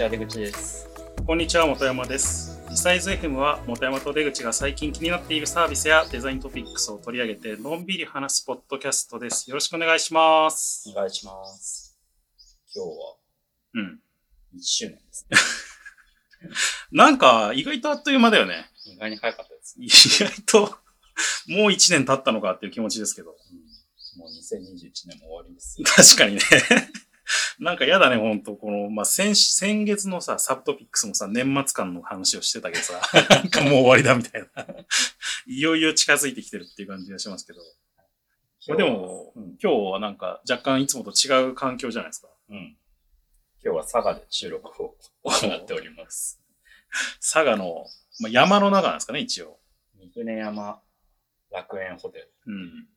ちは、出口です。こんにちは、本山です。リサイズ FM は、本山と出口が最近気になっているサービスやデザイントピックスを取り上げて、のんびり話すポッドキャストです。よろしくお願いします。お願いします。今日はうん。1周年ですね。なんか、意外とあっという間だよね。意外に早かったですね。意外と、もう1年経ったのかっていう気持ちですけど。もう2021年も終わりですよ。確かにね。なんか嫌だね、ほんと。この、まあ、先、先月のさ、サブトピックスもさ、年末間の話をしてたけどさ、なんかもう終わりだみたいな。いよいよ近づいてきてるっていう感じがしますけど。まあでも、うん。今日はなんか若干いつもと違う環境じゃないですか。うん。今日は佐賀で収録を行っております。佐賀の、まあ、山の中なんですかね、一応。三船山楽園ホテル。うん。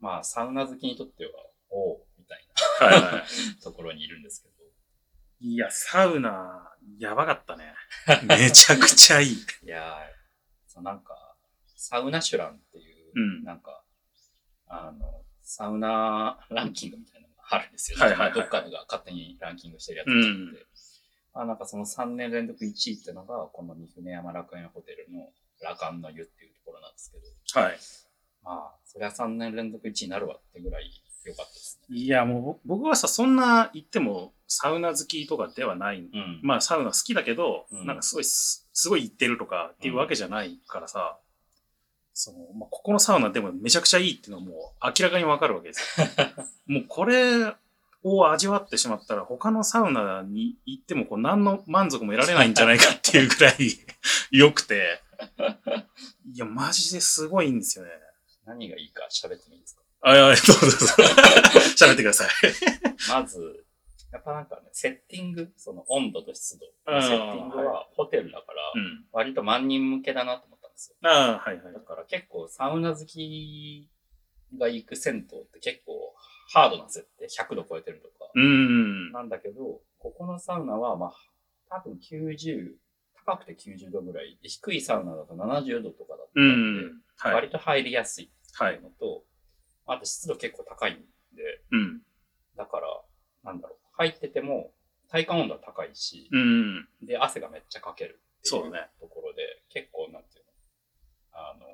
まあ、サウナ好きにとっては、おたいはいはな ところにいるんですけど。い。いや、サウナ、やばかったね。めちゃくちゃいい。いやー、そうなんか、サウナシュランっていう、うんなんか、あの、サウナランキングみたいなのがあるんですよ、はいはいはいどっかが勝手にランキングしてるやつがあって、うんあなんかその3年連続1位ってのが、この三船山楽園ホテルの羅漢の湯っていうところなんですけど、はい。まあ、そりゃ3年連続1位になるわってぐらい良かったですね。いや、もうぼ僕はさ、そんな言ってもサウナ好きとかではない。うん。まあ、サウナ好きだけど、うんなんかすごいす、すごい行ってるとかっていうわけじゃないからさ、その、まあ、ここのサウナでもめちゃくちゃいいっていうのはもう明らかにわかるわけですよ。もうこれを味わってしまったら他のサウナに行ってもこう何の満足も得られないんじゃないかっていうぐらい 良くて、いや、マジですごいんですよね。何がいいか喋ってもいいですか？あ、いや、どうぞどうぞ。喋ってください。まず、やっぱなんかね、セッティング、その温度と湿度。セッティングはホテルだから、うん。割と万人向けだなと思ったんですよ。ああ、はいはいだ。から結構サウナ好きが行く銭湯って結構ハードな設定、100度超えてるとか。うん。なんだけど、ここのサウナはまあ、多分90、高くて90度ぐらいで、低いサウナだと70度とかだったうんで。割と入りやすいはい。のと、あと湿度結構高いんで、うん。だから、なんだろう、入ってても体感温度は高いし、うん。で、汗がめっちゃかけるっていうところで、結構、なんていうの、あの、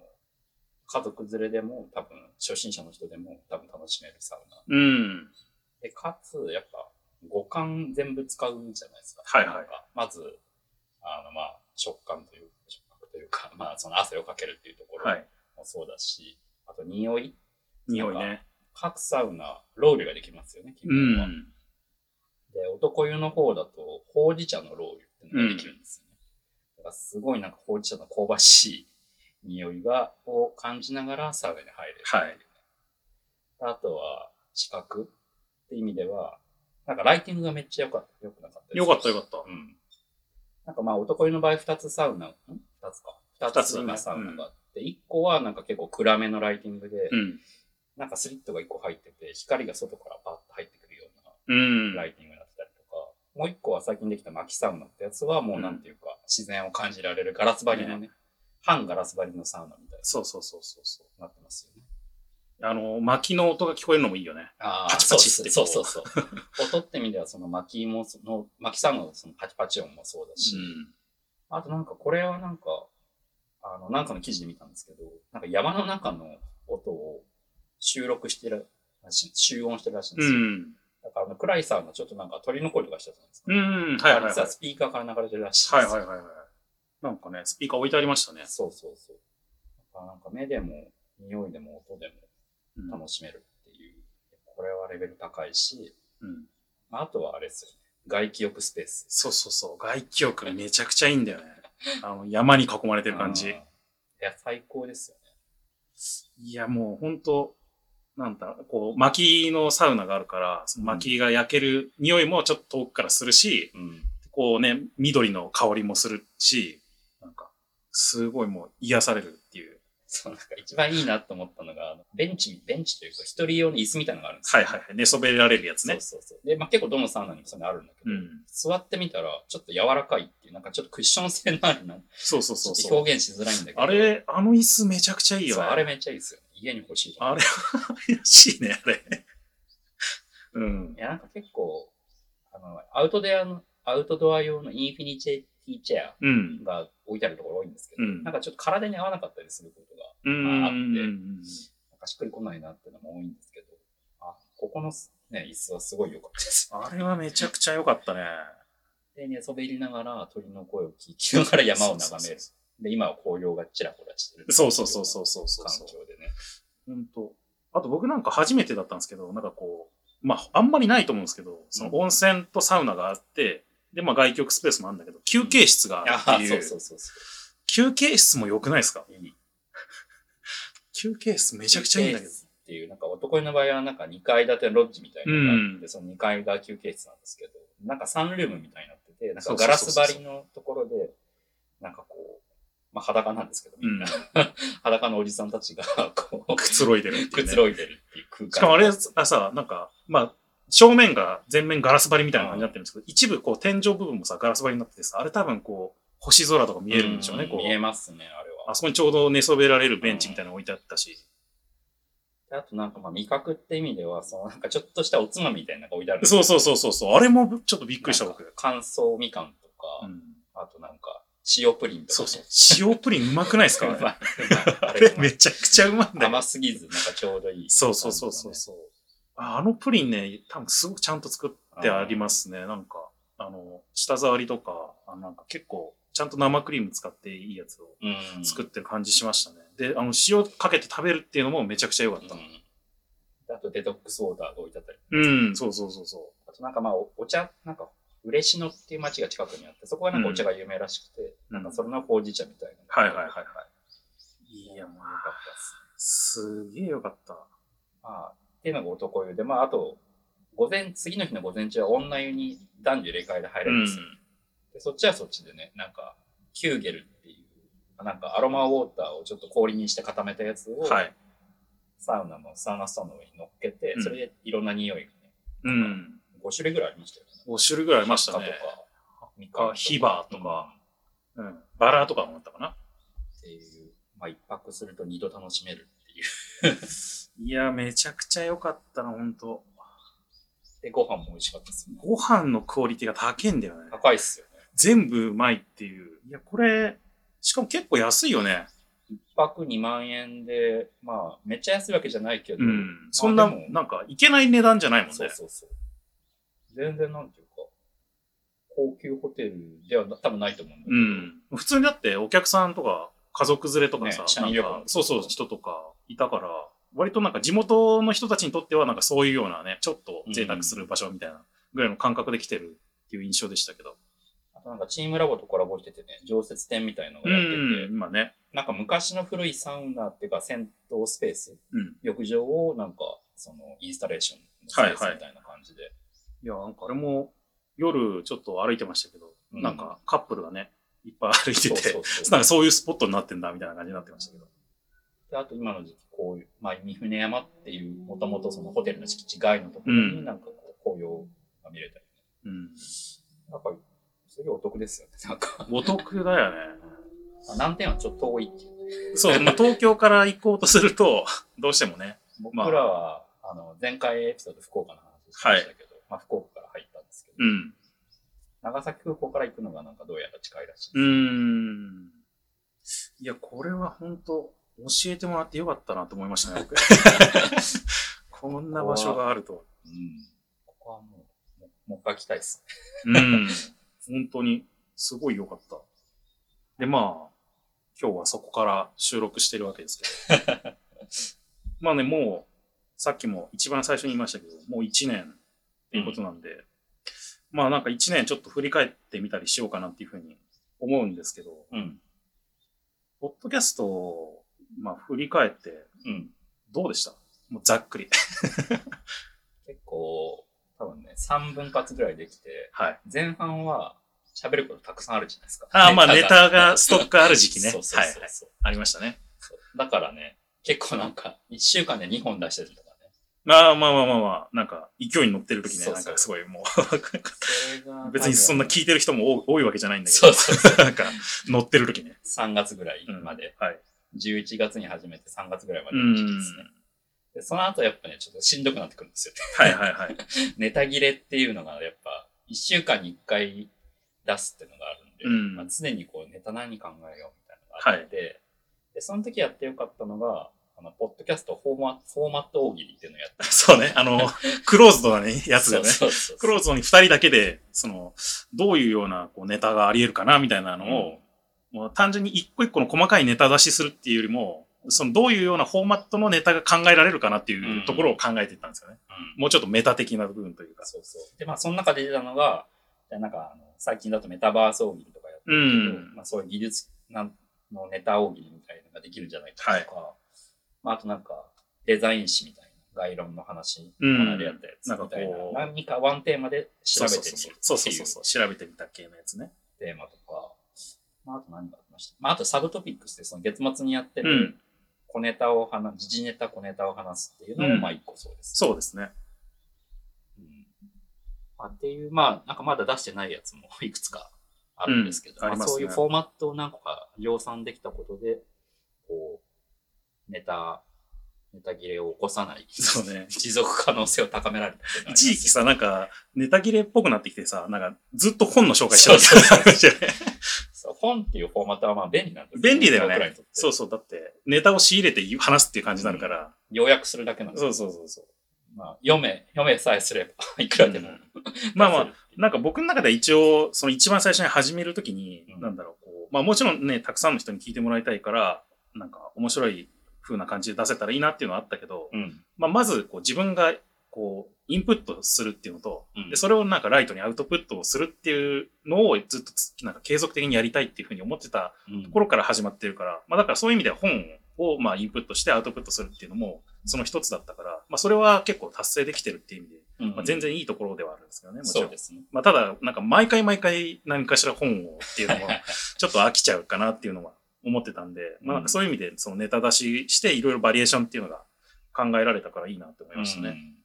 家族連れでも多分、初心者の人でも多分楽しめるサウナ。うん。で、かつ、やっぱ、五感全部使うじゃないですか。はいはいまず、あの、まあ、食感という、触覚というか、まあ、その汗をかけるっていうところはい。もそうだし、あと、匂い匂いね。各サウナ、ロウリュができますよね、基う本は。ん。で、男湯の方だと、ほうじ茶のロウリュってのができるんですよね。だからすごいなんかほうじ茶の香ばしい匂いが、を感じながらサウナに入れる。はい。あとは、視覚って意味では、なんかライティングがめっちゃ良かった。良くなかったですよかったよかった。うん。なんかまあ男湯の場合二つサウナ、ん？二つか。二二つ今サウナがあって、一、個はなんか結構暗めのライティングで、うん。なんかスリットが一個入ってて、光が外からパッと入ってくるようなうん。ライティングになってたりとか、もう一個は最近できた薪サウナってやつはもうなんていうか、自然を感じられるガラス張りのね、半ガラス張りのサウナみたいそうそうそうそうそう。になってますよね。あの、薪の音が聞こえるのもいいよね。あパチパチってそうこそううそうそう。音って意味ではその薪もその、薪サウナのそのパチパチ音もそうだし、あとなんかこれはなんか、あの、なんかの記事で見たんですけど、なんか山の中の音を収録してるらしい、集音してるらしいんでうすよ。ん。だからあの暗いサウナちょっとなんか鳥の声とかしてたじゃないですか。うん。はいはいはい。実はスピーカーから流れてるらしいですはいはいはいはい。なんかね、スピーカー置いてありましたね。そうそうそう。だなんか目でも、匂いでも、音でうんも楽しめるっていう。これはレベル高いし、うん。まああとはあれですよね。外気浴スペース。そうそうそう。外気浴めちゃくちゃいいんだよね。あの、山に囲まれてる感じ。いや、最高ですよね。いや、もう本当なんだこう、薪のサウナがあるから、その薪が焼ける匂いもちょっと遠くからするし、うん。こうね、緑の香りもするし、なんか、すごいもう癒されるっていう。そう、なんか一番いいなと思ったのが、ベンチ、ベンチというか、一人用の椅子みたいなのがあるんですよ。はいはいはい。寝そべられるやつね。そうそうそう。で、まあ結構どのサウナにもそれあるんだけど、うん。座ってみたら、ちょっと柔らかいっていう、なんかちょっとクッション性のあるな、そうそうそうそう。表現しづらいんだけど。あれ、あの椅子めちゃくちゃいいよね。そうあれめっちゃいいですよね。家に欲しいと思うあれは、怪しいね、あれ。うんい。や、なんか結構、あの、アウトドアの、アウトドア用のインフィニティチェうんア。が置いてあるところ多いんですけど、うんなんかちょっと体に合わなかったりすることが、うん。ああってうんなんかしっくりこないなっていうのも多いんですけど、あ、ここのね、椅子はすごい良かったです。あれはめちゃくちゃ良かったね。で、寝そべりながら鳥の声を聞きながら山を眺める。で、今は紅葉がちらほらしてる。そうそうそうそうそうそう環。境でね。本当あと僕なんか初めてだったんですけど、なんかこう、まあ、あんまりないと思うんですけど、その温泉とサウナがあって、で、まあ外局スペースもあるんだけど、休憩室があるっていう。そうそうそうそ休憩室も良くないですか？う。いい。休憩室めちゃくちゃいいんだけど。っていう、なんか男湯の場合はなんか2階建てのロッジみたいなのがあって、うんその2階が休憩室なんですけど、なんかサンルームみたいになってて、なんかガラス張りのところで、なんかこう、まあ裸なんですけど、みんな、裸のおじさんたちが、こう、くつろいでるっていう、ね。くつろいでるっていう空間。しかもあれ、あさ、なんか、まあ、正面が全面ガラス張りみたいな感じになってるんですけど、一部こう天井部分もさ、ガラス張りになっててさ、あれ多分こう、星空とか見えるんでしょうね、こう。ん見えますね、あれは。あそこにちょうど寝そべられるベンチみたいなの置いてあったし。であとなんかまあ味覚って意味では、そのなんかちょっとしたおつまみみたいなのが置いてあるそうそうそうそうそう。あれもちょっとびっくりした僕。乾燥みかんとか、うんあとなんか塩プリンとか、そうそう。塩プリンうまくないですか？うまい。ああれめちゃくちゃうまいんだよ。甘すぎず、なんかちょうどいい。そうそうそうそうそう。ああのプリンね、多分すごくちゃんと作ってありますね。なんか、あの、舌触りとか、あなんか結構、ちゃんと生クリーム使っていいやつをうん。作ってる感じしましたね。で、あの、塩かけて食べるっていうのもめちゃくちゃ良かった。うんあとデトックスウォーターが置いてあったり。うん、そうそうそうそあとなんかまあおお茶、なんか嬉野っていう町が近くにあって、そこはなんかお茶が有名らしくて、う。なんかそれのほうじ茶みたいな。はいはいはいはい。いや、いや、まよかったあ、です。すげえ良かった。まあ、っていうのが男湯で、まああと、午前、次の日の午前中は女湯に男女入れ替えで入れるんですよ。でそっちはそっちでね、なんか、キューゲルっていう、なんかアロマウォーターをちょっと氷にして固めたやつを、はい。サウナのサウナストーンの上に乗っけて、うんそれでいろんな匂いがね、うん。5種類ぐらいありましたよね。5種類ぐらいありましたね。とか、ヒバーとかうん。バラとかもあったかな。ていう、まあ一泊すると二度楽しめるっていう。いや、めちゃくちゃ良かったな、ほんと。で、ご飯も美味しかったですよね。ご飯のクオリティが高いんだよね。高いっすよね。全部うまいっていう。いや、これ、しかも結構安いよね。一泊2万円で、まあ、めっちゃ安いわけじゃないけど、うん。そんな、でもなんか、いけない値段じゃないもんね。そうそうそう。全然なんていうか、高級ホテルでは多分ないと思うんだけど、うん。普通にだってお客さんとか家族連れとかさ、ね社員旅行なんかそうそう人とかいたから、割となんか地元の人たちにとってはなんかそういうようなね、ちょっと贅沢する場所みたいなぐらいの感覚で来てるっていう印象でしたけど。あとなんかチームラボとコラボしててね、常設展みたいのがうやってて、ん、今ね。なんか昔の古いサウナっていうか銭湯スペース、うん。浴場をなんか、そのインスタレーションのスペースみたいな感じで。いや、なんかあれも夜ちょっと歩いてましたけど、うんなんかカップルがね、いっぱい歩いてて、そうそうそう なんかそういうスポットになってんだみたいな感じになってましたけど。であと今の時期、こういう、まあ、三船山っていう、もともとそのホテルの敷地外のところうんになんかこう、紅葉が見れたり、うん。なんか、すごいお得ですよね。なんか、お得だよね。まあ難点はちょっと遠いっていうね。そう、まあ、東京から行こうとすると、どうしてもね。僕らは、あの、前回エピソード福岡の話しましたけど、まあ、福岡から入ったんですけど、うん。長崎空港から行くのがなんかどうやら近いらしいです。うーん。いや、これは本当教えてもらってよかったなと思いましたね、僕。こんな場所があると。うん。ここはもう、もう一回来たいです。うん。本当に、すごい良かった。で、まあ、今日はそこから収録してるわけですけど。まあね、もう、さっきも一番最初に言いましたけど、もう1年っていうことなんで、まあなんか1年ちょっと振り返ってみたりしようかなっていうふうに思うんですけど、うん。ポッドキャストを、まあ、振り返って、うん。どうでした？もうざっくり。結構、多分ね、3分割ぐらいできて、はい。前半は喋ることたくさんあるじゃないですか。ああ、まあ、ネタがストックある時期ね。そうそうはいはい。そうそうありましたね。だからね、結構なんか、1週間で2本出してるまあまあまあまあまあ、なんか、勢いに乗ってる時ね、そうそうなんかすごいもう、別にそんな聞いてる人も多多いわけじゃないんだけど、そうそうそう。なんか、乗ってる時ね。3月ぐらいうんまで、はい。11月に始めて3月ぐらいまうでの時期ですねその後やっぱね、ちょっとしんどくなってくるんですよ。はいはいはい。ネタ切れっていうのがやっぱ、1週間に1回出すっていうのがあるんで、うんまあ、常にこうネタ何考えようみたいなのがあって、で、その時やってよかったのが、あの、ポッドキャストフォーマフォーマット大喜利っていうのをやって そうね。あの、クローズドなね、やつだよね。そうそうそうクローズドに二人だけで、その、どういうようなこうネタがあり得るかな、みたいなのを、もう単純に一個一個の細かいネタ出しするっていうよりも、そのどういうようなフォーマットのネタが考えられるかなっていうところを考えていったんですよね。うんもうちょっとメタ的な部分というか。そうそう。で、まあ、その中で出たのが、なんか、あの、最近だとメタバース大喜利とかやってるけど、うんまあ、そういう技術のネタ大喜利みたいなのができるんじゃないかとか、まあ、あとなんか、デザイン誌みたいな、概論の話、うん。この間やったやつなんかみたいな、こう。何かワンテーマで調べてみる。そうそうそう。調べてみた系のやつね。テーマとか、まあ、あと何がありました。まあ、あとサブトピックスでその月末にやってるうん。小ネタを話、時事ネタ小ネタを話すっていうのも、うん。まあ一個そうです。そうですね。うん。まあ、っていう、まあ、なんかまだ出してないやつもいくつかあるんですけど、まあ、うんますね。そういうフォーマットを何個か量産できたことで、こう、ネタ、ネタ切れを起こさない、そうね。持続可能性を高められた一時期さ、なんか、ネタ切れっぽくなってきてさ、なんか、ずっと本の紹介してたそう本っていうフォーマットはまあ便利なんです便利だよね。そうそう。だって、ネタを仕入れて話すっていう感じになるから。要約するだけなんですそうそうそうそう。まあ、読め、読めさえすれば、いくらでも、うん まあまあなんか僕の中では一応、その一番最初に始めるときに、うんなんだろう、こう、まあもちろんね、たくさんの人に聞いてもらいたいから、なんか面白い風な感じで出せたらいいなっていうのはあったけど、うん。まあまずこう自分がこう、インプットするっていうのと、うんで、それをなんかライトにアウトプットをするっていうのをずっとつなんか継続的にやりたいっていうふうに思ってたうんところから始まってるから、まあだからそういう意味では本をまあインプットしてアウトプットするっていうのもその一つだったから、まあそれは結構達成できてるっていう意味で、うんまあ、全然いいところではあるんですけどね、もちろ。んですね。まあただ、なんか毎回毎回何かしら本をっていうのも ちょっと飽きちゃうかなっていうのは思ってたんで、まあなんかそういう意味でそのネタ出ししていろいろバリエーションっていうのが考えられたからいいなって思いましたね。うん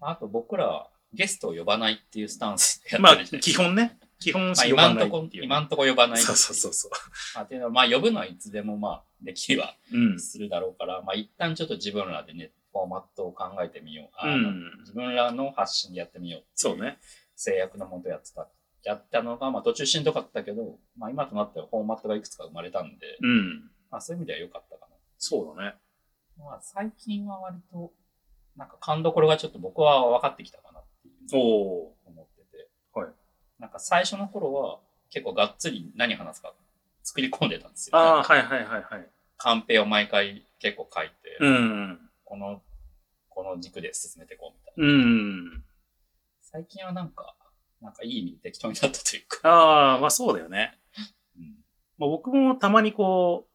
あと僕らはゲストを呼ばないっていうスタンスでやまあってるじゃないですか。基本ね、基本まあ呼ばないってい、う。今んとこ呼ばないそうそうそうそう。まあ、っていうのは、まあ呼ぶのはいつでもまあできればうん。するだろうから、まあ一旦ちょっと自分らでね、フォーマットを考えてみよう。あのうん自分らの発信でやってみようっていそうね。制約のもとやってた。やったのが、まあ途中しんどかったけど、まあ今となってはフォーマットがいくつか生まれたんで、うん。まあそういう意味では良かったかな。そうだね。まあ最近は割と、なんか勘どころがちょっと僕は分かってきたかなっていう思ってて。はい。なんか最初の頃は結構がっつり何話すか作り込んでたんですよ。ああ、はいはいはいはい。カンペを毎回結構書いて、うん。この、この軸で進めていこうみたいな。うん。最近はなんか、なんかいい意味で適当になったというか。ああ、まあそうだよね。うんまあ僕もたまにこ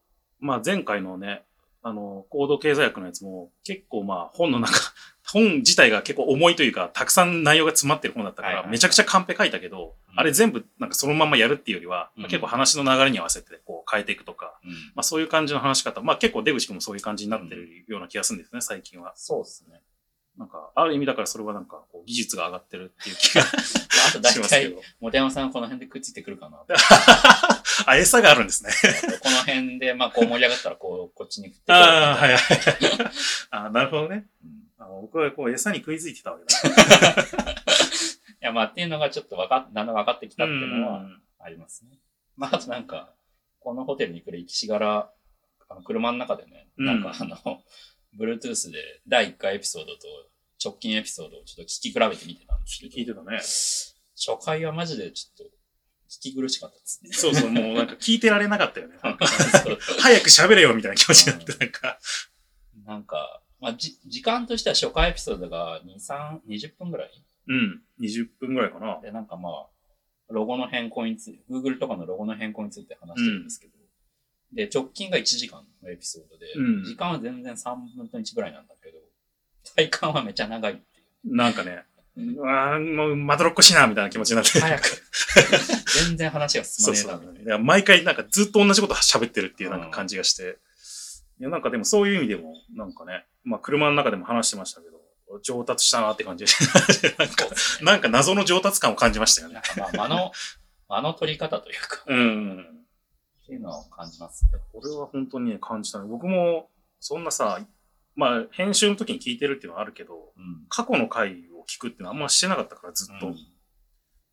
う、まあ前回のね、あの、行動経済学のやつも結構まあ本の中、本自体が結構重いというか、たくさん内容が詰まってる本だったから、めちゃくちゃカンペ書いたけど、うんあれ全部なんかそのままやるっていうよりは、うん結構話の流れに合わせてこう変えていくとか、うんまあそういう感じの話し方、まあ結構出口君もそういう感じになってるような気がするんですね、最近は。そうですね。なんか、ある意味だからそれはなんかこう技術が上がってるっていう気が まあ、あと大しますけ体、ど。モテヤマさんこの辺でくっついてくるかな。あ、餌があるんですね。この辺で、まあ、こう盛り上がったら、こう、こっちに振ってああ、はいはい。あなるほどね。うんあ僕はこう餌に食いついてたわけだ。いや、まあ、っていうのがちょっとわかっ、だんだん分かってきたっていうのはんありますね。まあ、あとなんか、このホテルに来る行きしがら、あの、車の中でね、うんなんかあの、Bluetooth で第1回エピソードと直近エピソードをちょっと聞き比べてみてたんですけど、聞いてたね。初回はマジでちょっと聞き苦しかったですね。そうそう、もうなんか聞いてられなかったよね。早く喋れよみたいな気持ちになって、なんか。なんか、まあ、じ、時間としては初回エピソードが2、3、20分ぐらいうん。20分ぐらいかな。で、なんかまあ、ロゴの変更について、Google とかのロゴの変更について話してるんですけど、で、直近が1時間のエピソードで、うん時間は全然3分の1ぐらいなんだけど、体感はめちゃ長いっていう。なんかね、うわーもうまどろっこしいなみたいな気持ちになって。早く。全然話が進そうそう。まねえなみたいいや毎回なんかずっと同じこと喋ってるっていうなんか感じがして。いや、なんかでもそういう意味でも、なんかね、まあ車の中でも話してましたけど、上達したなって感じで なんかね。なんか謎の上達感を感じましたよねまあ、間の、間の取り方というか、うん。っていうのを感じますね。これは本当にね、感じたね。僕も、そんなさ、まあ、編集の時に聞いてるっていうのはあるけど、うん。過去の回を聞くっていうのはあんましてなかったから、ずっと。うん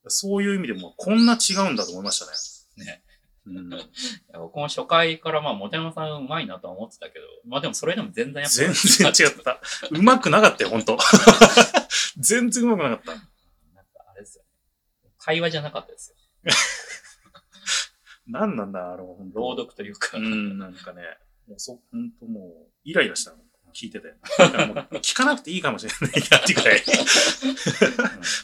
そういう意味でも、こんな違うんだと思いましたね。ね。うん、僕も初回からまあ、モテ山さんうまいなとは思ってたけど、まあでもそれでも全然やっぱ全然違った。うまくなかったよ、ほんと。全然うまくなかった。なんかあれですよね。会話じゃなかったですよ。なんなんだ、あの、ほんと朗読というか。うん、なんかね、もうそ、ほんともう、イライラしたの。聞いてて。聞かなくていいかもしれないなってくらい。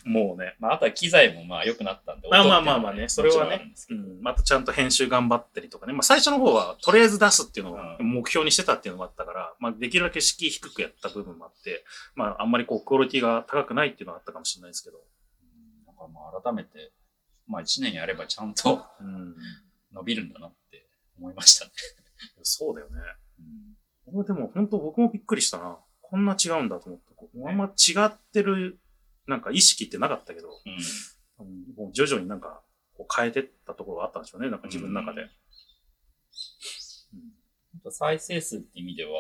もうね。まあ、あとは機材もまあ良くなったんで。まあまあまあまあねそれはねうん、またちゃんと編集頑張ったりとかね。まあ最初の方はとりあえず出すっていうのをうん目標にしてたっていうのもあったから、まあできるだけ敷居低くやった部分もあって、まああんまりこうクオリティが高くないっていうのはあったかもしれないですけど。なんかまあ改めて、まあ1年やればちゃんとうん。伸びるんだなって思いましたね。そうだよね。うんこれでも本当僕もびっくりしたな。こんな違うんだと思って。こうあんま違ってる、なんか意識ってなかったけど、うん。うんもう徐々になんかこう変えてったところがあったんでしょうね。なんか自分の中で。うんあと再生数って意味では、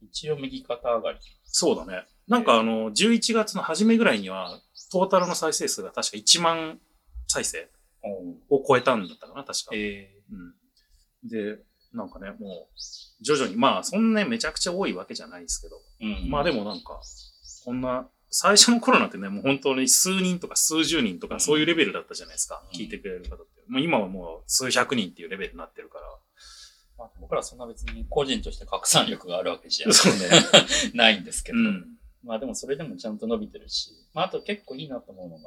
一応右肩上がり。そうだね。なんかあの、11月の初めぐらいには、トータルの再生数が確か1万再生を超えたんだったかな、確か。えうん。で、なんかね、もう、徐々に、まあ、そんなね、めちゃくちゃ多いわけじゃないですけど、うん。まあでもなんか、こんな、最初の頃なんてね、もう本当に数人とか数十人とかそういうレベルだったじゃないですか。うん聞いてくれる方って。もう今はもう数百人っていうレベルになってるから。まあ、僕らそんな別に個人として拡散力があるわけじゃね。ないんですけど。うん。まあでもそれでもちゃんと伸びてるし、まああと結構いいなと思うのが、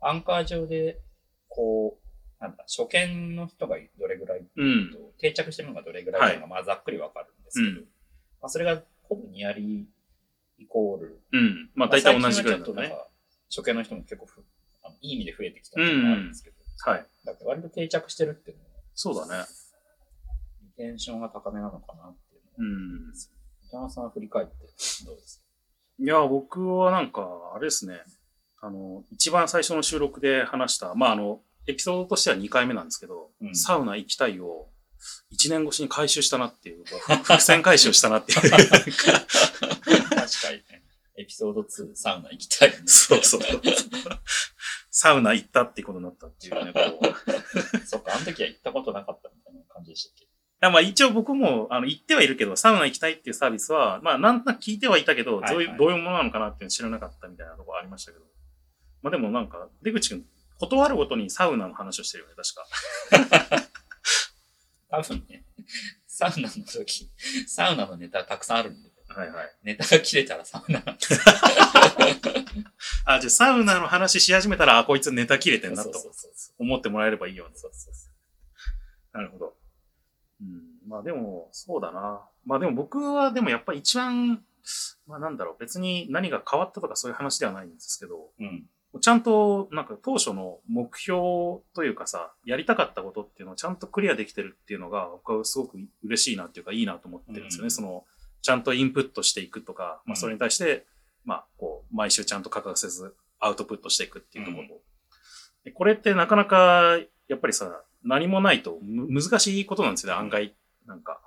アンカー上で、こう、なんだ、初見の人がどれぐらいうん。と、定着してるのがどれぐらいかが、まあざっくりわかるんですけど、うんまあそれがほぼニアリーイコール。うん。まあ大体同じぐらいだね。初見の人も結構ふあのいい意味で増えてきたっていうのがあるんですけど、はい。だって割と定着してるっていうのは、そうだね。リテンションが高めなのかなっていううのん。は、北山さん振り返ってどうですか？いや、僕はなんか、あれですね。あの、一番最初の収録で話した、まあ、あの、エピソードとしては2回目なんですけど、うんサウナ行きたいを1年越しに回収したなっていう、伏線回収したなっていう。確かにね。エピソード2、サウナ行きたい、そうそう。サウナ行ったってことになったっていうね、こう。そっか、あの時は行ったことなかったみたいな感じでしたっけ？あまあ一応僕もあの行ってはいるけど、サウナ行きたいっていうサービスは、まあなんとなく聞いてはいたけど、はいはいどういう、どういうものなのかなっていうの知らなかったみたいなところありましたけど。まあでもなんか、出口くん、断るごとにサウナの話をしてるよね、確か。多分ね、サウナの時、サウナのネタたくさんあるんで、はいはい。ネタが切れたらサウナ あ、じゃあサウナの話し始めたら、あ、こいつネタ切れてんなと。思ってもらえればいいよね。そうそうそなるほど。うん。まあでも、そうだな。まあでも僕はでもやっぱり一番、まあなんだろう、別に何が変わったとかそういう話ではないんですけど、う。うん。ちゃんと、なんか当初の目標というかさ、やりたかったことっていうのをちゃんとクリアできてるっていうのが、僕はすごく嬉しいなっていうか、いいなと思ってるんですよね。うんその、ちゃんとインプットしていくとか、まあうんそれに対して、まあこう、毎週ちゃんと欠かせずアウトプットしていくっていうところ。でこれってなかなか、やっぱりさ、何もないとむ難しいことなんですよね、案外。なんか。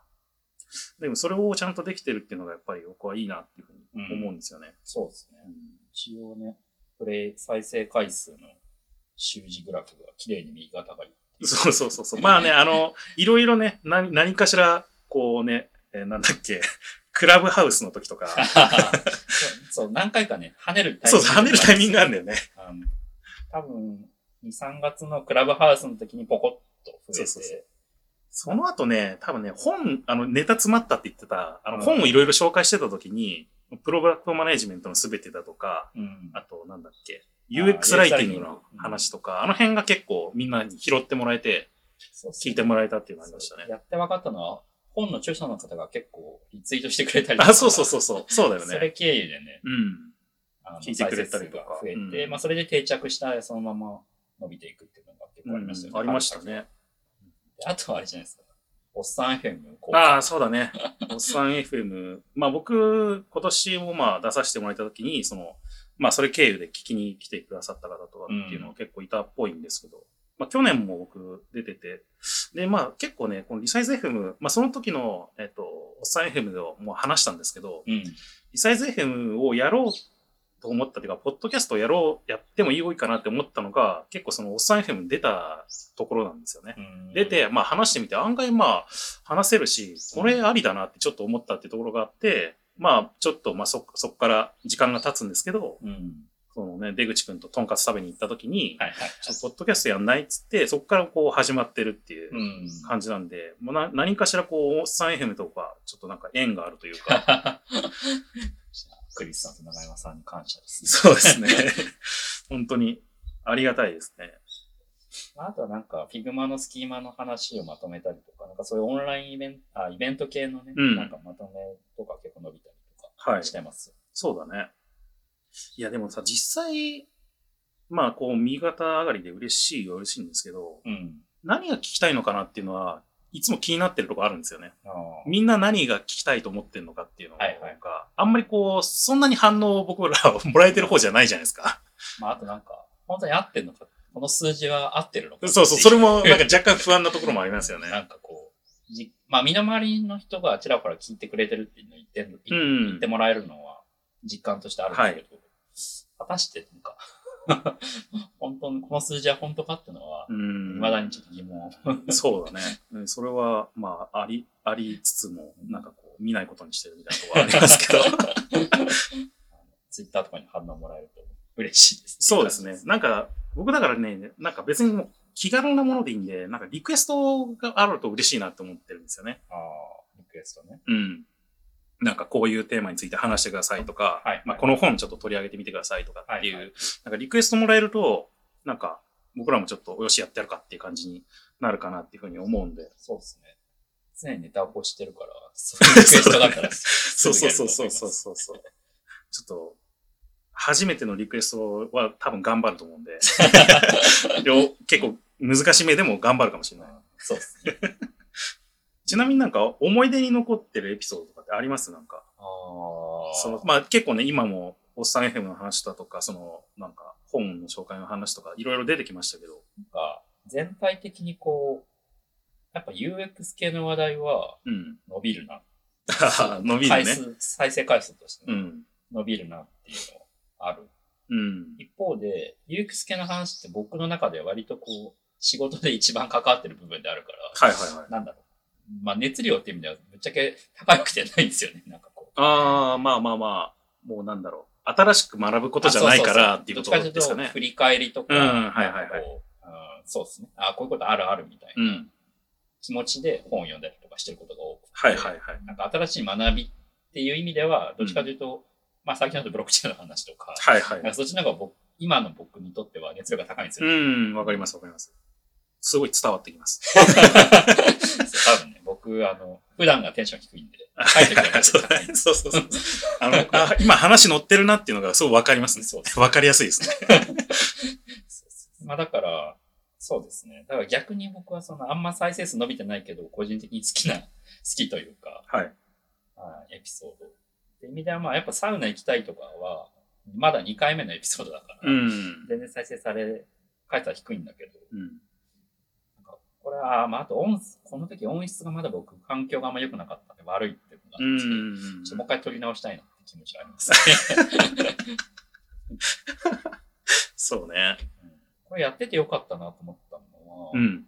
でもそれをちゃんとできてるっていうのがやっぱり僕はいいなっていうふうに思うんですよね。そうですね。一応ね、プレイ再生回数の習字グラフが綺麗に右肩上がり。そうそうそうそう。まあね、あの、いろいろね、何、何かしら、こうね、えーなんだっけ、クラブハウスの時とか、そ うそう、何回かね、跳ねるタイそうそう、跳ねるタイミングがある。るんだよね。多分、2、3月のクラブハウスの時にポコッと増えて、そうそうそうその後ね、多分ね、本、あの、ネタ詰まったって言ってた、あの、うん本をいろいろ紹介してた時に、プロダクトマネジメントのすべてだとか、うん。あと、なんだっけ、UX ライティングの話とか、あの辺が結構みんなに拾ってもらえて、聞いてもらえたっていうのがありましたね。やって分かったのは、本の著者の方が結構リツイートしてくれたりあ、そうそうそうそう。そうだよそれね。経由でね、うん。あの聞いてくれたりとか増えて、うんまあそれで定着したそのまま伸びていくっていうのが結構ありましたよね。ありましたね。であとはあれじゃないですか。おっさん FM 公ああ、そうだね。おっさん FM。まあ僕、今年もまあ出させてもらえたときに、その、まあそれ経由で聞きに来てくださった方とかっていうのは結構いたっぽいんですけど、まあ去年も僕出てて、でまあ結構ね、このリサイズ FM、まあその時の、えっと、おっさん FM ではもう話したんですけど、うん。リサイズ FM をやろうと思ったというか、ポッドキャストをやろう、やってもいいかなって思ったのが、結構そのおっさん FM 出たところなんですよね。出て、まあ話してみて案外まあ話せるし、これありだなってちょっと思ったっていうところがあって、まあちょっとまあそ、そこから時間が経つんですけど、うん、そのね、出口くんととんかつ食べに行った時に、はいはいはい、ポッドキャストやんないっつって、そこからこう始まってるっていう感じなんで、うん、もうな何かしらこう、おっさん FM とか、ちょっとなんか縁があるというか、クリスさんと長山さんに感謝ですね。そうですね。本当にありがたいですね。あとはなんか、 Figma の Schema の話をまとめたりとか、なんかそういうオンラインイベント、あ、イベント系のね、うん、なんかまとめとか結構伸びたりとかしてます、はい。そうだね。いや、でもさ、実際、まあ、こう、右肩上がりで嬉しいは嬉しいんですけど、うん、何が聞きたいのかなっていうのは、いつも気になってるとこあるんですよね。みんな何が聞きたいと思ってるのかっていうのが、はいはい、あんまりこう、そんなに反応を僕らもらえてる方じゃないじゃないですか。まあ、あとなんか、本当に合ってるのか、この数字は合ってるのかそうそう、それもなんか若干不安なところもありますよね。なんかこう、じまあ、身の回りの人がちらほら聞いてくれてるっていうのを言って、言ってもらえるのは実感としてあるんですけど、はい、果たしてなんか本当に、この数字は本当かっていうのは、いまだにちょっと疑問。そうだね。それは、まあ、あり、ありつつも、なんかこう、見ないことにしてるみたいなところありますけど。ツイッターとかに反応もらえると嬉しいです、そうですね。なんか、僕だからね、なんか別にも気軽なものでいいんで、なんかリクエストがあると嬉しいなって思ってるんですよね。ああ、リクエストね。うん。なんかこういうテーマについて話してくださいとか、はい、まあ、この本ちょっと取り上げてみてくださいとかっていう、はいはい、なんかリクエストもらえると、なんか僕らもちょっとよしやってやるかっていう感じになるかなっていうふうに思うんで。そうですね。常にネタをこしてるから、そういうリクエストだからそうそうそうそうそうそうそう。ちょっと、初めてのリクエストは多分頑張ると思うんで、結構難しめでも頑張るかもしれない。そうですね。ちなみになんか思い出に残ってるエピソードとかってあります？なんか。あその、まあ結構ね、今もおっさん FM の話だとか、その、なんか本の紹介の話とかいろいろ出てきましたけど。なんか、全体的にこう、やっぱ UX 系の話題は伸びるな。うん、伸びる ね。再生回数として、ね、伸びるなっていうのある。うん、一方で、UX 系の話って僕の中では割とこう、仕事で一番関わってる部分であるから、はいはいはい。なんだろう。まあ熱量っていう意味ではぶっちゃけ高くてないんですよね、なんかこう。ああ、まあまあまあ、もうなんだろう。新しく学ぶことじゃないからっていうことですかね。振り返りとか、うん、はいはいはい。そうですね。あこういうことあるあるみたいな気持ちで本を読んだりとかしてることが多くて、はいはいはい。なんか新しい学びっていう意味では、どっちかというと、うん、まあ最近だとブロックチェーンの話とか、はいはい。そっちの方が僕、今の僕にとっては熱量が高いんですよ、ね。うん、わかりますわかります。すごい伝わってきます。多分ね、僕、あの、普段がテンション低いんで、書いてくれ そうそうそう。あのあ、今話乗ってるなっていうのがすごいわかりますね。そうわかりやすいですね。まあだから、そうですね。だから逆に僕はその、あんま再生数伸びてないけど、個人的に好きな、好きというか、はい。あエピソード。って意味ではまあやっぱサウナ行きたいとかは、まだ2回目のエピソードだから、うん、全然再生され、回数は低いんだけど、うんこれは、まあ、あと音、この時音質がまだ僕、環境があんま良くなかったんで悪いっていうのがあるんですけど、ちょっともう一回撮り直したいなって気持ちはあります、そうね、うん。これやっててよかったなと思ったのは、うん、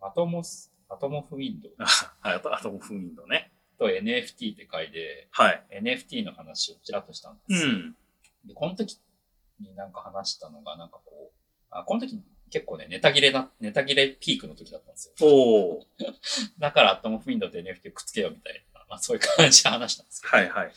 アトモス、アトモフウィンドウ。はい、アトモフウィンドウね。と NFT って書いて、はい、NFT の話をちらっとしたんですよ。うん、で、この時になんか話したのが、なんかこう、あこの時結構ね、ネタ切れな、ネタ切れピークの時だったんですよ。お だからアットモフィンドと NFT くっつけようみたいな、まあそういう感じで話したんですけど。はいはい。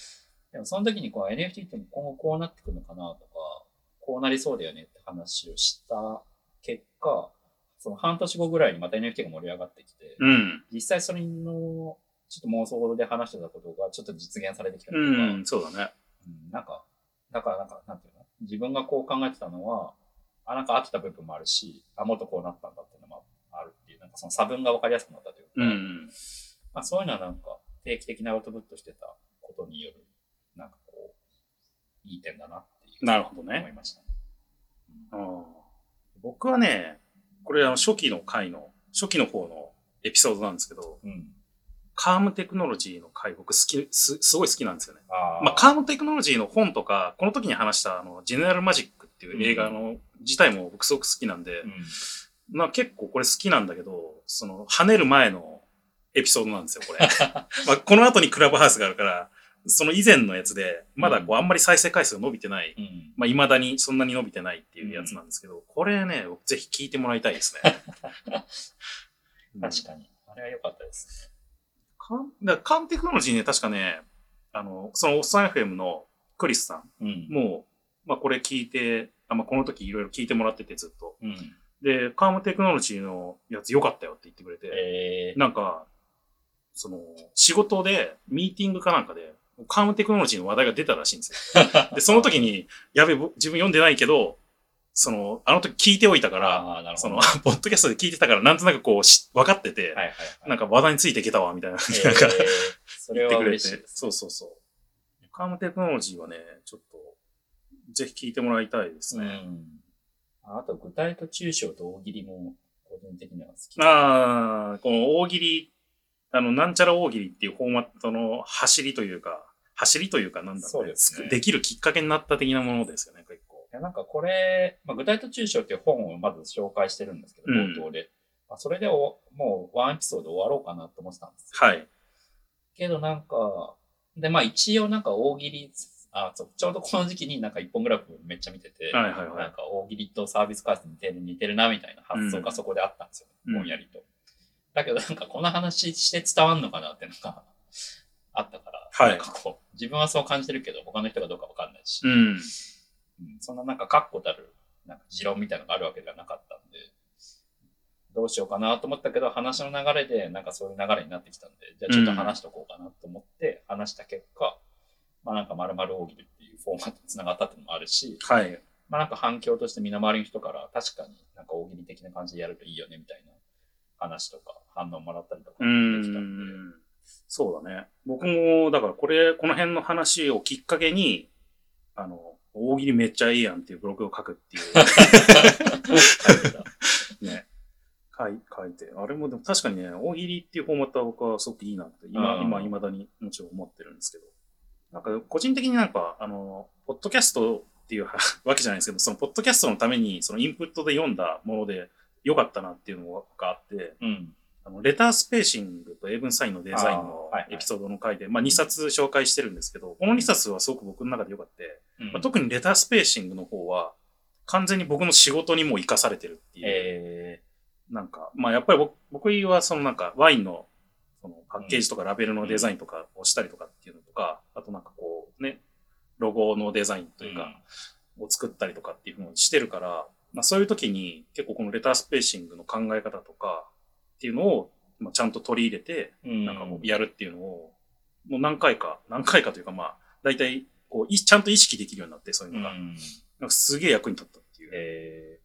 でもその時にこう NFT って今後こうなってくるのかなとか、こうなりそうだよねって話をした結果、その半年後ぐらいにまた NFT が盛り上がってきて、うん、実際それのちょっと妄想で話してたことがちょっと実現されてきたりとか、うん、そうだね。うん、なんか、だからなんか、なんていうの？自分がこう考えてたのは、あ、なんか合ってた部分もあるし、あ、もっとこうなったんだっていうのもあるっていう、なんかその差分が分かりやすくなったというか、うん、まあそういうのはなんか定期的なアウトプットしてたことによる、なんかこう、いい点だなっていう。なるほどね。思いましたね。うん、僕はね、これあの初期の回の、初期の方のエピソードなんですけど、うん、カームテクノロジーの回僕好き、す、すごい好きなんですよね。あーまあ、カームテクノロジーの本とか、この時に話した、あの、ジェネラルマジックっていう映画の自体も僕すごく好きなんで、うんまあ結構これ好きなんだけど、その、跳ねる前のエピソードなんですよ、これ。まあ、この後にクラブハウスがあるから、その以前のやつで、まだこう、あんまり再生回数が伸びてない、うんまあ、未だにそんなに伸びてないっていうやつなんですけど、これね、ぜひ聞いてもらいたいですね。確かに。あれは良かったですカンだからカンテクノロジーね、確かね、あの、そのおっさん FM のクリスさんね。うん。も、まあこれ聞いて、あまあこの時いろいろ聞いてもらっててずっと。うん。で、カームテクノロジーのやつ良かったよって言ってくれて、えー、なんか、その、仕事で、ミーティングかなんかで、カームテクノロジーの話題が出たらしいんですよ。で、その時に、やべ、ぼ自分読んでないけど、その、あの時聞いておいたから。その、ポッドキャストで聞いてたから、なんとなくこうし、分かってて、はいはいはい。なんか話題についていけたわ、みたいな、えーなんか、言ってくれ。てそうそうそう。カームテクノロジーはね、ちょっと、ぜひ聞いてもらいたいですね。うん。あと、具体と抽象と大喜利も、個人的には好き。ああ、この大喜利、あの、なんちゃら大喜利っていうフォーマットの走りというか、走りというかなんだろう,、そうですねできるきっかけになった的なものですよね、結構。いやなんかこれ、まあ、具体と抽象っていう本をまず紹介してるんですけど、うん冒頭で。まあ、それでおもうワンエピソード終わろうかなと思ってたんですよ。はい。けどなんか、で、まあ一応なんか大喜利、あそう。ちょうどこの時期になんか一本グラフめっちゃ見てて、はいはいはい。なんか大喜利とサービス開発に似てる似てるなみたいな発想がそこであったんですよ、うんぼんやりと。だけどなんかこの話して伝わんのかなっていうのがあったから、はい。なんかこう、自分はそう感じてるけど他の人がどうかわかんないし、うん。うん。そんななんか確固たるなんか持論みたいなのがあるわけではなかったんで、どうしようかなと思ったけど、話の流れでなんかそういう流れになってきたんで、じゃあちょっと話しとこうかなと思って話した結果、まあなんか丸々大喜利っていうフォーマットに繋がったっていうのもあるし、はい。まあなんか反響として身の回りの人から確かになんか大喜利的な感じでやるといいよねみたいな話とか反応もらったりとかうできたんで、ん。そうだね。僕も、だからこれ、この辺の話をきっかけに、あの、大喜利めっちゃいいやんっていうブログを書くっていう。ね。書い書いて。あれもでも確かにね、大喜利っていうフォーマットは僕はすごくいいなって、今、うん今、未だにもちろん思ってるんですけど。なんか、個人的になんか、あの、ポッドキャストっていう わけじゃないですけど、そのポッドキャストのために、そのインプットで読んだもので良かったなっていうのがあって、うん。あのレタースペーシングと英文サインのデザインのあーはいはいエピソードの回で、まあ2冊紹介してるんですけど、この2冊はすごく僕の中で良かった。うんまあ、特にレタースペーシングの方は、完全に僕の仕事にも活かされてるっていう。えなんか、まあやっぱり僕僕はそのなんかワインのそのパッケージとかラベルのデザインとかをしたりとかっていうのとか、あとなんかこうね、ロゴのデザインというか、を作ったりとかっていうふうにしてるから、まあそういう時に結構このレタースペーシングの考え方とかっていうのを、まあ、ちゃんと取り入れて、うん、なんかもうやるっていうのを、もう何回か、何回かというかまあ、大体こうい、ちゃんと意識できるようになって、そういうのが。うんなんかすげえ役に立ったっていう。え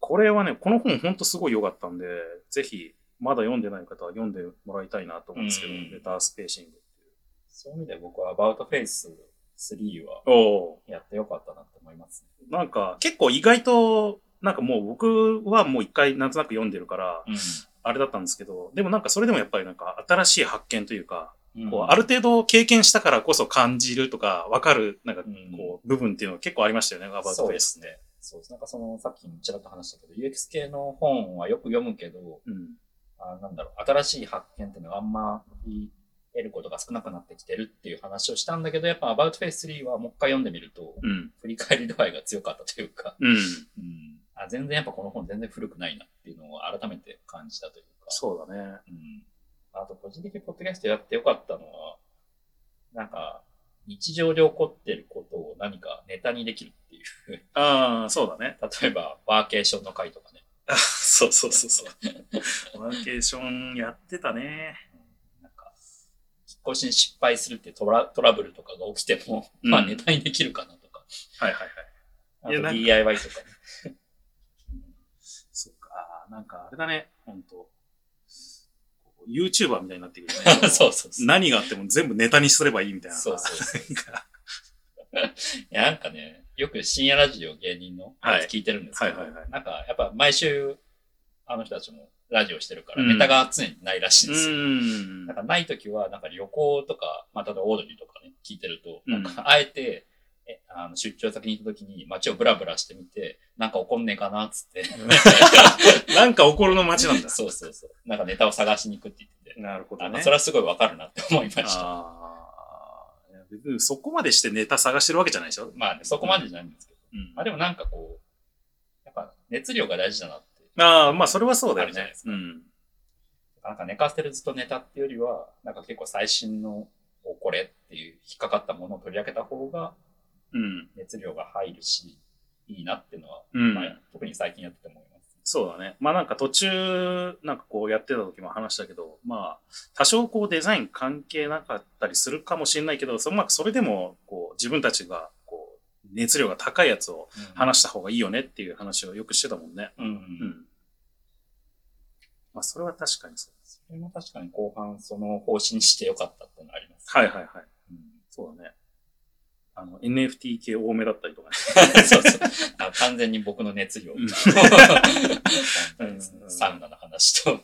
これはね、この本ほんとすごい良かったんで、ぜひ、まだ読んでない方は読んでもらいたいなと思うんですけど、うんレタースペーシングっていう。そういう意味で僕は About Face 3はおやってよかったなって思いますね。なんか結構意外と、なんかもう僕はもう一回なんとなく読んでるから、あれだったんですけど、でもなんかそれでもやっぱりなんか新しい発見というか、うんこうある程度経験したからこそ感じるとか、わかる、なんかうんこう、部分っていうのは結構ありましたよね、アバウトそうフェイス。ですね。そうです。なんかその、さっきもちらっと話したけど、UX 系の本はよく読むけど、うん。あなんだろう、新しい発見っていうのがあんまり得ることが少なくなってきてるっていう話をしたんだけど、やっぱ About Face 3はもう一回読んでみると、うん。振り返り度合いが強かったというか、うん。うん、あ全然やっぱこの本全然古くないなっていうのを改めて感じたというか、そうだね。うん。あと、個人的にポッドキャストやってよかったのは、なんか、日常で起こってることを何かネタにできるっていう。ああ、そうだね。例えば、ワーケーションの回とかね。あそうそうそうそう。ワーケーションやってたね。なんか、引っ越しに失敗するってトラトラブルとかが起きても、うんまあネタにできるかなとか。はいはいはい。あといやなんか DIY とかね。そっか、なんかあれだね、ほんと。YouTuber みたいになってくるね。そうそうそう。何があっても全部ネタにすればいいみたいな。そうそうそうなんか いや、なんかね、よく深夜ラジオ芸人のやつ聞いてるんですけど、はいはいはいなんかやっぱ毎週、あの人たちもラジオしてるから、うんネタが常にないらしいんうですよ。んだ。からないときは、なんか旅行とか、まあ、例えばオードリーとかね、聞いてると、うんなんかあえて、えあの出張先に行ったときに街をブラブラしてみて、なんか怒んねえかなっつって。なんか怒るの街なんだ。そうそうそう。なんかネタを探しに行くって言ってて。なるほどねそ。れはすごいわかるなって思いました。別にそこまでしてネタ探してるわけじゃないでしょ？まあね、そこまでじゃないんですけど。うんまあでもなんかこう、やっぱ熱量が大事だなって。ああ、まあそれはそうだよねあるじゃないです。かうん。なんか寝かせてるずっとネタっていうよりは、なんか結構最新の、おこれっていう引っかかったものを取り上げた方がうん。熱量が入るし、いいなっていうのは、うんまあ、特に最近やってて思います。そうだね。まあなんか途中、なんかこうやってた時も話したけど、まあ、多少こうデザイン関係なかったりするかもしれないけど、そのまあそれでも、こう自分たちが、こう、熱量が高いやつを話した方がいいよねっていう話をよくしてたもんね。うん。うん。うん。まあそれは確かにそうです。それも確かに後半その方針にしてよかったっていうのはあります。はいはいはい。うんそうだね。あの、NFT 系多めだったりとかね。そうそう。完全に僕の熱量サウナの話と、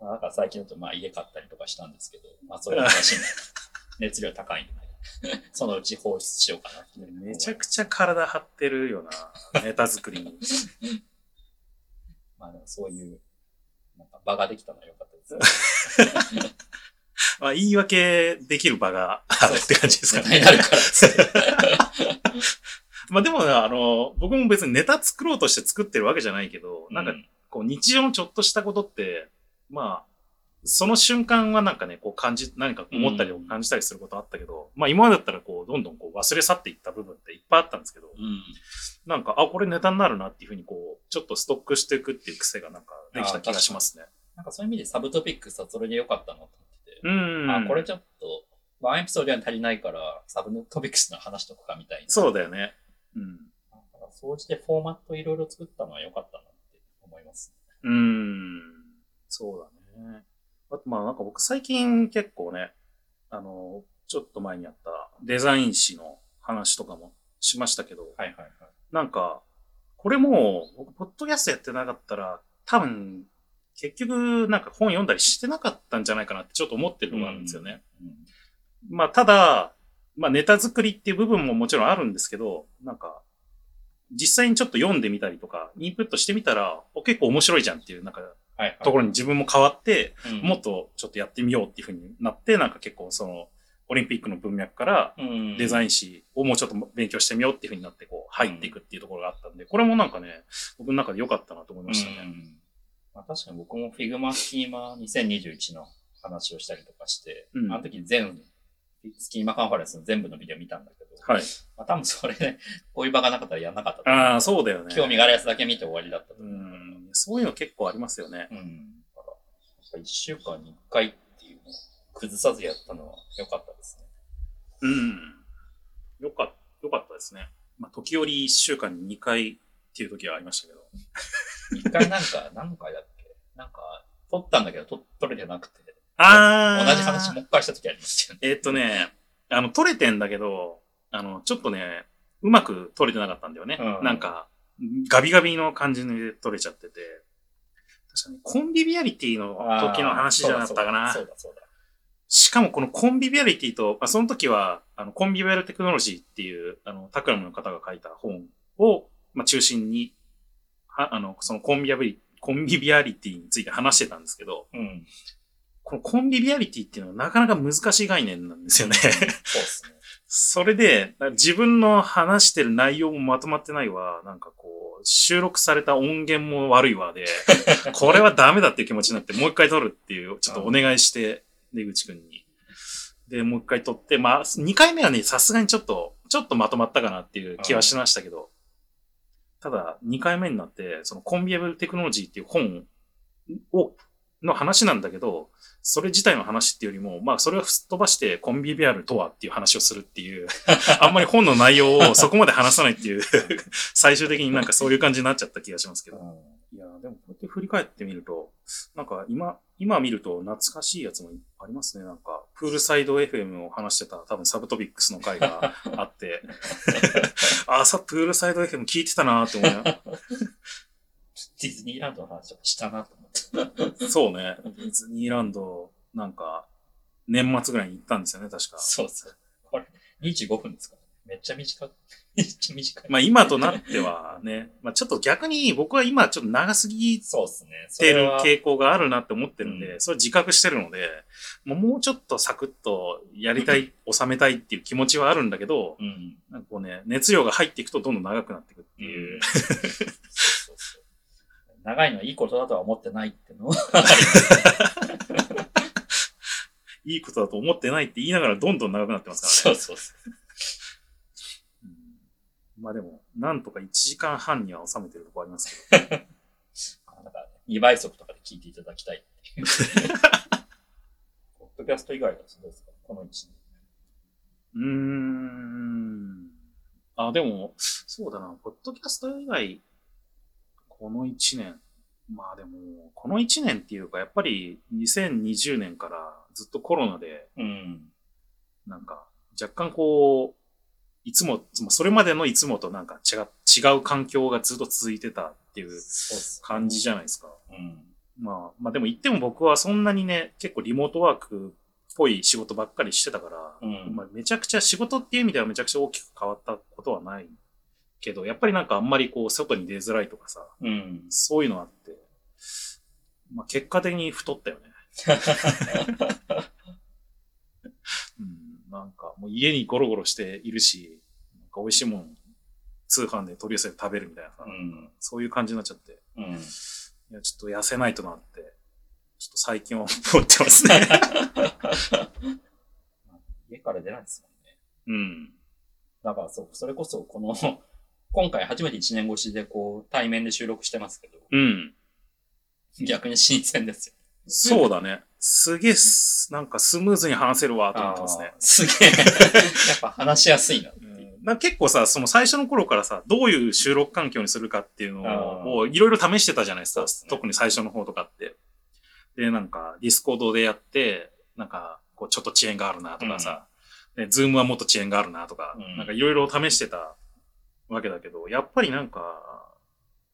まあ、なんか最近だとまあ家買ったりとかしたんですけど、まあそういう話も熱量高いんで、そのうち放出しようかなめちゃくちゃ体張ってるよな、ネタ作りに。まあでもそういう、なんか場ができたのは良かったです。まあ言い訳できる場があるって感じですかねネタに。なるから。まあでもね、あの、僕も別にネタ作ろうとして作ってるわけじゃないけど、なんかうこう日常のちょっとしたことって、まあ、その瞬間はなんかね、こう感じ、何か思ったりを感じたりすることあったけど、まあ今までだったらこう、どんどんこう忘れ去っていった部分っていっぱいあったんですけど、うん。なんか、あ、これネタになるなっていうふうにこう、ちょっとストックしていくっていう癖がなんかできた気がしますね。なんかそういう意味でサブトピックスはそれで良かったな。うん。あ、これちょっと、ワンエピソードには足りないから、サブトピックスの話とかみたいな。そうだよね。うん。だから総じてフォーマットいろいろ作ったのは良かったなって思います。うーん。そうだね。あとまあなんか僕最近結構ね、あの、ちょっと前にやったデザイン誌の話とかもしましたけど、はいはいはい。なんか、これも僕、ポッドキャストやってなかったら、多分、結局なんか本読んだりしてなかったんじゃないかなってちょっと思ってるのがあるんですよね。うん。まあただ、まあネタ作りっていう部分ももちろんあるんですけど、なんか、実際にちょっと読んでみたりとか、インプットしてみたら、お結構面白いじゃんっていう、なんか。ところに自分も変わって、うんもっとちょっとやってみようっていうふうになって、なんか結構その、オリンピックの文脈からうんデザイン誌をもうちょっと勉強してみようっていうふうになって、こう、入っていくっていうところがあったんで、これもなんかね、僕の中で良かったなと思いましたね。うんまあ、確かに僕も Figma スキーマ2021の話をしたりとかして、うんあの時に全、スキーマカンファレンスの全部のビデオ見たんだけど、はい。まあ多分それね、こういう場がなかったらやんなかったああ、そうだよね。興味があるやつだけ見て終わりだったとう思う。ん。そういうの結構ありますよね。うん。だから、やっぱ一週間に一回っていうのを崩さずやったのは良かったですね。うん。よかっ、よかったですね。まあ、時折一週間に2回っていう時はありましたけど。一回なんか、何回だっけ？なんか、撮ったんだけど、撮撮れてなくて、あ同じ話もう一回した時ありましたよね。えーっとね、あの、撮れてんだけど、あの、ちょっとね、うまく撮れてなかったんだよね。うんなんか、ガビガビの感じで撮れちゃってて。確かに、コンビビアリティの時の話じゃなかったかな。そうだそうだ。しかもこのコンビビアリティと、あその時は、あの、コンビビアルテクノロジーっていう、あの、タクラムの方が書いた本を、まあ、中心に、は、あの、そのコンビビアリ、コンビビアリティについて話してたんですけど、うん。このコンビビアリティっていうのはなかなか難しい概念なんですよね。そうですね。それで、自分の話してる内容もまとまってないわ、なんかこう、収録された音源も悪いわで、これはダメだっていう気持ちになって、もう一回撮るっていう、ちょっとお願いして、出口くんに。で、もう一回撮って、まあ、二回目はね、さすがにちょっと、ちょっとまとまったかなっていう気はしましたけど、ただ、二回目になって、そのコンビアブルテクノロジーっていう本を、の話なんだけど、それ自体の話っていうよりも、まあそれをすっ飛ばしてコンビビアルとはっていう話をするっていう、あんまり本の内容をそこまで話さないっていう、最終的になんかそういう感じになっちゃった気がしますけど。いや、でもこうやって振り返ってみると、なんか今、今見ると懐かしいやつもありますね。なんか、プールサイド FM を話してた多分サブトピックスの回が あって、あ、さ、プールサイド FM 聞いてたなって思いながら聞ディズニーランドの話したなと思って。そうね。ディズニーランド、なんか、年末ぐらいに行ったんですよね、確か。そうそう。これ、25分ですか？ら、ね。めっちゃ短い。まあ今となってはね、まあちょっと逆に僕は今ちょっと長すぎそうですね。そてる傾向があるなって思ってるんで、うそれ自覚してるので、もうちょっとサクッとやりたい、収めたいっていう気持ちはあるんだけど、うん。なんかこうね、熱量が入っていくとどんどん長くなっていくっていう。長いのはいいことだとは思ってないってのを。いいことだと思ってないって言いながらどんどん長くなってますからね。そうそうそう。うんまあでも、なんとか1時間半には収めてるとこありますけど。あなんか、2倍速とかで聞いていただきたいっていう。ポッドキャスト以外だとどうですか？この1年。うーん。あ、でも、そうだな、ポッドキャスト以外、この1年。まあでも、この1年っていうか、やっぱり2020年からずっとコロナで、うん。なんか、若干こう、いつも、それまでのいつもとなんか違う、違う環境がずっと続いてたっていう感じじゃないですか。うん。まあ、まあでも言っても僕はそんなにね、結構リモートワークっぽい仕事ばっかりしてたから、うんまあ、めちゃくちゃ仕事っていう意味ではめちゃくちゃ大きく変わったことはないけど、やっぱりなんかあんまりこう外に出づらいとかさ、うん。そういうのあって、まあ結果的に太ったよね。もう家にゴロゴロしているし、なんか美味しいもん通販で取り寄せて食べるみたいなさ、うん。そういう感じになっちゃって、うん。いや、ちょっと痩せないとなって、ちょっと最近は思ってますね。家から出ないですもんね。うん。だからそう、それこそこの、今回初めて1年越しでこう、対面で収録してますけど、うん。逆に新鮮ですよ。そうだね。すげえす、なんかスムーズに話せるわと思ってますねすげえ。やっぱ話しやすいな。うんなんか結構さ、その最初の頃からさ、どういう収録環境にするかっていうのを、いろいろ試してたじゃないですか。ね特に最初の方とかって。で、なんか、 Discord でやって、なんか、こう、ちょっと遅延があるなとかさ、で Zoom はもっと遅延があるなとか、うんなんかいろいろ試してたわけだけど、やっぱりなんか、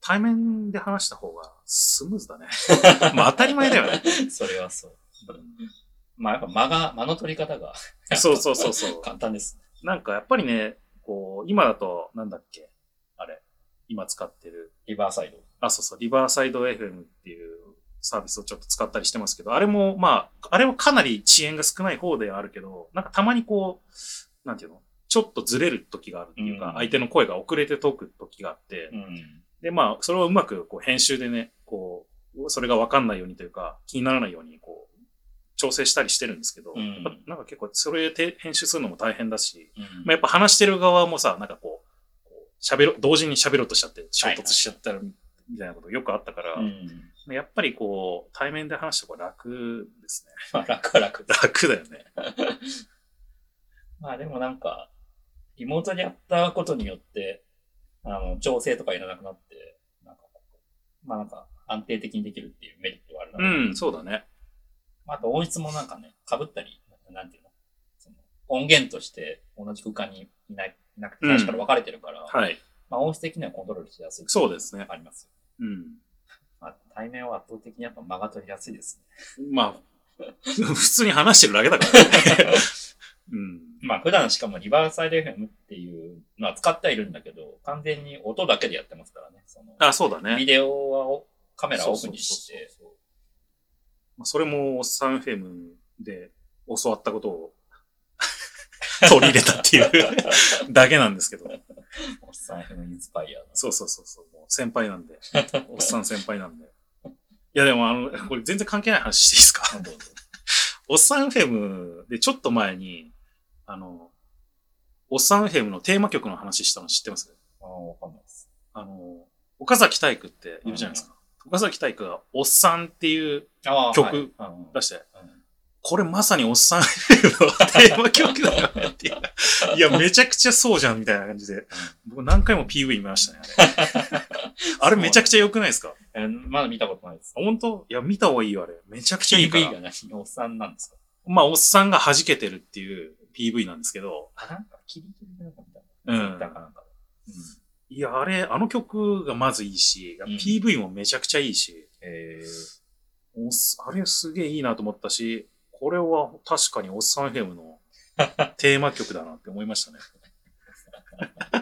対面で話した方がスムーズだね。まあ当たり前だよね。それはそう。まあやっぱ間が、間の取り方が そうそうそうそう。簡単ですね。なんかやっぱりね、こう、今だと、なんだっけ、あれ、今使ってる、 Riverside。あ、そうそう、 Riverside FM っていうサービスをちょっと使ったりしてますけど、あれも、まあ、あれはかなり遅延が少ない方ではあるけど、なんかたまにこう、なんていうの？ちょっとずれる時があるっていうか、うん相手の声が遅れて届く時があって、うん。で、まあ、それをうまくこう編集でね、こう、それがわかんないようにというか、気にならないように、こう、調整したりしてるんですけど、うんやっぱなんか結構それで編集するのも大変だし、うんまあ、やっぱ話してる側もさ、なんかこう、喋ろ、同時に喋ろうとしちゃって、衝突しちゃったら、みたいなことよくあったから、うん。やっぱりこう、対面で話した方が楽ですね。まあ楽は楽。楽だよね。まあでもなんか、リモートでやったことによって、あの、調整とかいらなくなって、なんか、まあなんか、安定的にできるっていうメリットはあるな。うん、そうだね。あと音質もなんかね、被ったり、なんていうの？その音源として同じ空間にいない、いなくて、うん最初から分かれてるから、はい。まあ音質的にはコントロールしやすい。そうですねありますよ。うん。まあ対面は圧倒的にやっぱ間が取りやすいですね。まあ、普通に話してるだけだからね。うん。まあ普段しかもリバーサイド FM っていうのは使ってはいるんだけど、完全に音だけでやってますからね。そのあ、そうだね。ビデオはおカメラをオフにして、そまあそれも、おっさん FM で教わったことを 取り入れたっていう だけなんですけど。おっさん FM インスパイアの。そうそうそうそう。もう先輩なんで。おっさん先輩なんで。いやでもあの、これ全然関係ない話していいですか？おっさん FM でちょっと前に、あの、おっさん FM のテーマ曲の話したの知ってます？ああ、わかんないです。あの、岡崎体育っているじゃないですか。岡崎体育がおっさんっていう曲出して、うんこれまさにおっさんのテーマ曲だよねっていう。いや、めちゃくちゃそうじゃんみたいな感じで。僕何回も PV 見ましたね、あれ。あれめちゃくちゃ良くないですか？えーまだ見たことないです。本当？いや、見た方がいいよ、あれ。めちゃくちゃいいか PV ら。が何？おっさんなんですか？まあ、おっさんが弾けてるっていう PV なんですけど、あ、なんか、キリキリでなんか見た。うん見たかなんか。いや、あれ、あの曲がまずいいし、うん PV もめちゃくちゃいいし、えおっすあれすげえいいなと思ったし、これは確かにおっさん FM の テーマ曲だなって思いましたね。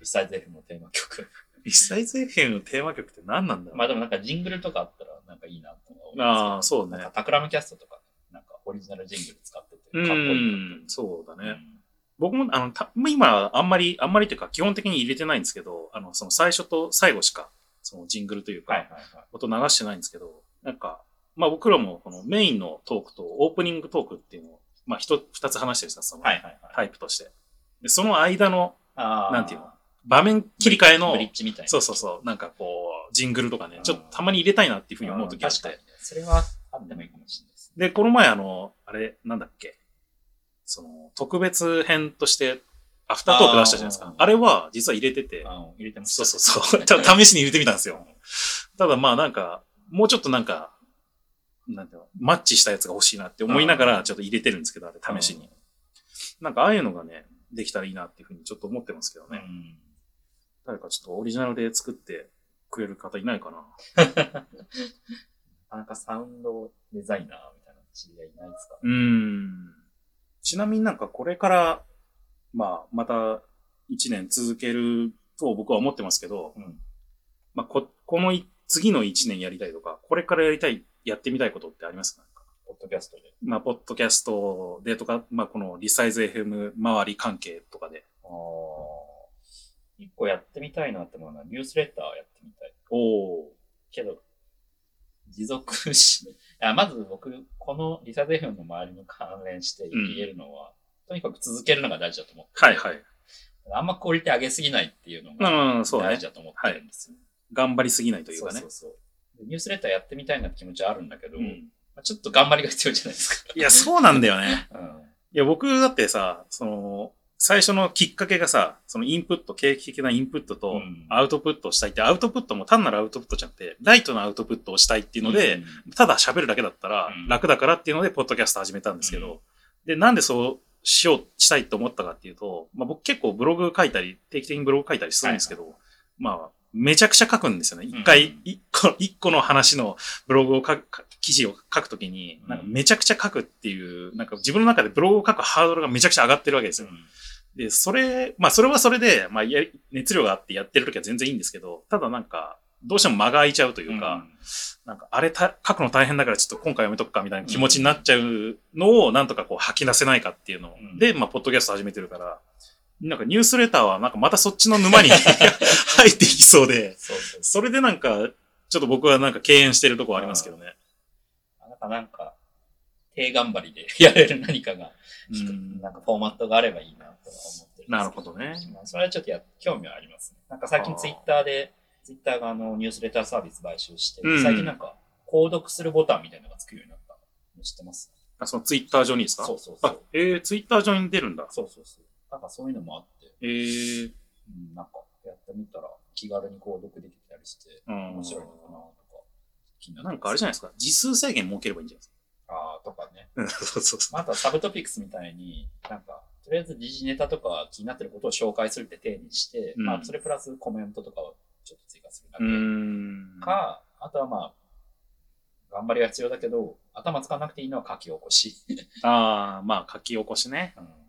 リサイズ F のテーマ曲。リサイズ FM のテーマ曲って何なんだろう、まあでもなんかジングルとかあったらなんかいいなと思うんですけどああ、そうねなんか。タクラムキャストとか、なんかオリジナルジングル使っかっうこいいそうだ。ね。僕も、あの、た今、あんまり、あんまりっていうか、基本的に入れてないんですけど、あの、その最初と最後しか、そのジングルというか、はいはいはい。音流してないんですけど、なんか、まあ僕らもこのメインのトークとオープニングトークっていうのを、まあ一、二つ話してるさ、そのはいはいはい。タイプとして。で、その間のなんていうの？場面切り替えのブ、リッジみたいな。そうそうそう、なんかこう、ジングルとかねう、んちょっとたまに入れたいなっていうふうに思う時があって確かに。。それはあってもいいかもしれないです。で、この前あの、あれ、なんだっけ、その、特別編として、アフタートーク出したじゃないですか。あれは実は入れてて、入れてましそた。うそうそう。ちょっと試しに入れてみたんですよ。ただまあなんか、もうちょっとなんか、なんていうの、マッチしたやつが欲しいなって思いながらちょっと入れてるんですけど、あれ試しに。なんかああいうのがね、できたらいいなっていうふうにちょっと思ってますけどね。うん。誰かちょっとオリジナルで作ってくれる方いないかな。なかなかサウンドデザイナーみたいな知り合いいないですか？うーん。ちなみになんかこれから、まあ、また一年続けると僕は思ってますけど、うん。まあ、こ、このい次の一年やりたいとか、これからやりたい、やってみたいことってありますか？ポッドキャストで。まあ、ポッドキャストでとか、まあ、このリサイズ FM 周り関係とかで。ああ。一個やってみたいなって思うのは、ニュースレターやってみたい。おお。けど、持続し、いやまず僕、このリサイズ FM の周りの関連して言えるのは、とにかく続けるのが大事だと思っててはいはい。あんまクオリティ上げすぎないっていうのうが大事。だと思ってるんですよ。頑張りすぎないというかね。そうそうそうでニュースレターやってみたいなって気持ちはあるんだけど、うんまあちょっと頑張りが必要じゃないですか。いや、そうなんだよね。うんいや、僕だってさ、その、最初のきっかけがさ、そのインプット、景気的なインプットとうん。アウトプットをしたいって、アウトプットも単なるアウトプットじゃなくて、ライトなアウトプットをしたいっていうので、うん。ただ喋るだけだったらうん。楽だからっていうので、ポッドキャスト始めたんですけど、うん。で、なんでそうしよう、したいと思ったかっていうと、まあ僕結構ブログ書いたり、定期的にブログ書いたりするんですけど、まあ、めちゃくちゃ書くんですよね。一回、うん。一個、一個の話のブログを書く、記事を書くときに、なんかめちゃくちゃ書くっていう、なんか自分の中でブログを書くハードルがめちゃくちゃ上がってるわけですよ。で、それ、まあそれはそれで、まあ熱量があってやってるときは全然いいんですけど、ただなんか、どうしても間が空いちゃうというか、なんか、あれた書くの大変だからちょっと今回やめとくかみたいな気持ちになっちゃうのをなんとかこう吐き出せないかっていうのうん。で、まあ、ポッドキャスト始めてるから、なんかニュースレターはなんかまたそっちの沼に 入っていきそうで、そうそうそそれでなんか、ちょっと僕はなんか敬遠してるとこありますけどね。う。なんか、なんか、低頑張りで やれる何かが、うんなんかフォーマットがあればいいなとは思ってるなるほどね。まあそれはちょっとや興味はありますね。なんか最近ツイッターで、ツイッターがあのニュースレターサービス買収して、うん最近なんか、購読するボタンみたいなのがつくようになったの知ってます？あそのツイッター上にですか？そうそうそあう。、えー、ツイッター上に出るんだ。そうそうそう。なんかそういうのもあって、えー、うん、なんかやってみたら気軽に購読できたりして、うん面白いのかなとか気にななんかあれじゃないですか？字数制限設ければいいんじゃないですあそうそうそあとはサブトピックスみたいに、なんか、とりあえず時事ネタとか気になってることを紹介するって体にして、うんまあそれプラスコメントとかをちょっと追加するだけ。か、あとはまあ、頑張りが必要だけど、頭使わなくていいのは書き起こし。ああ、まあ書き起こしね。うん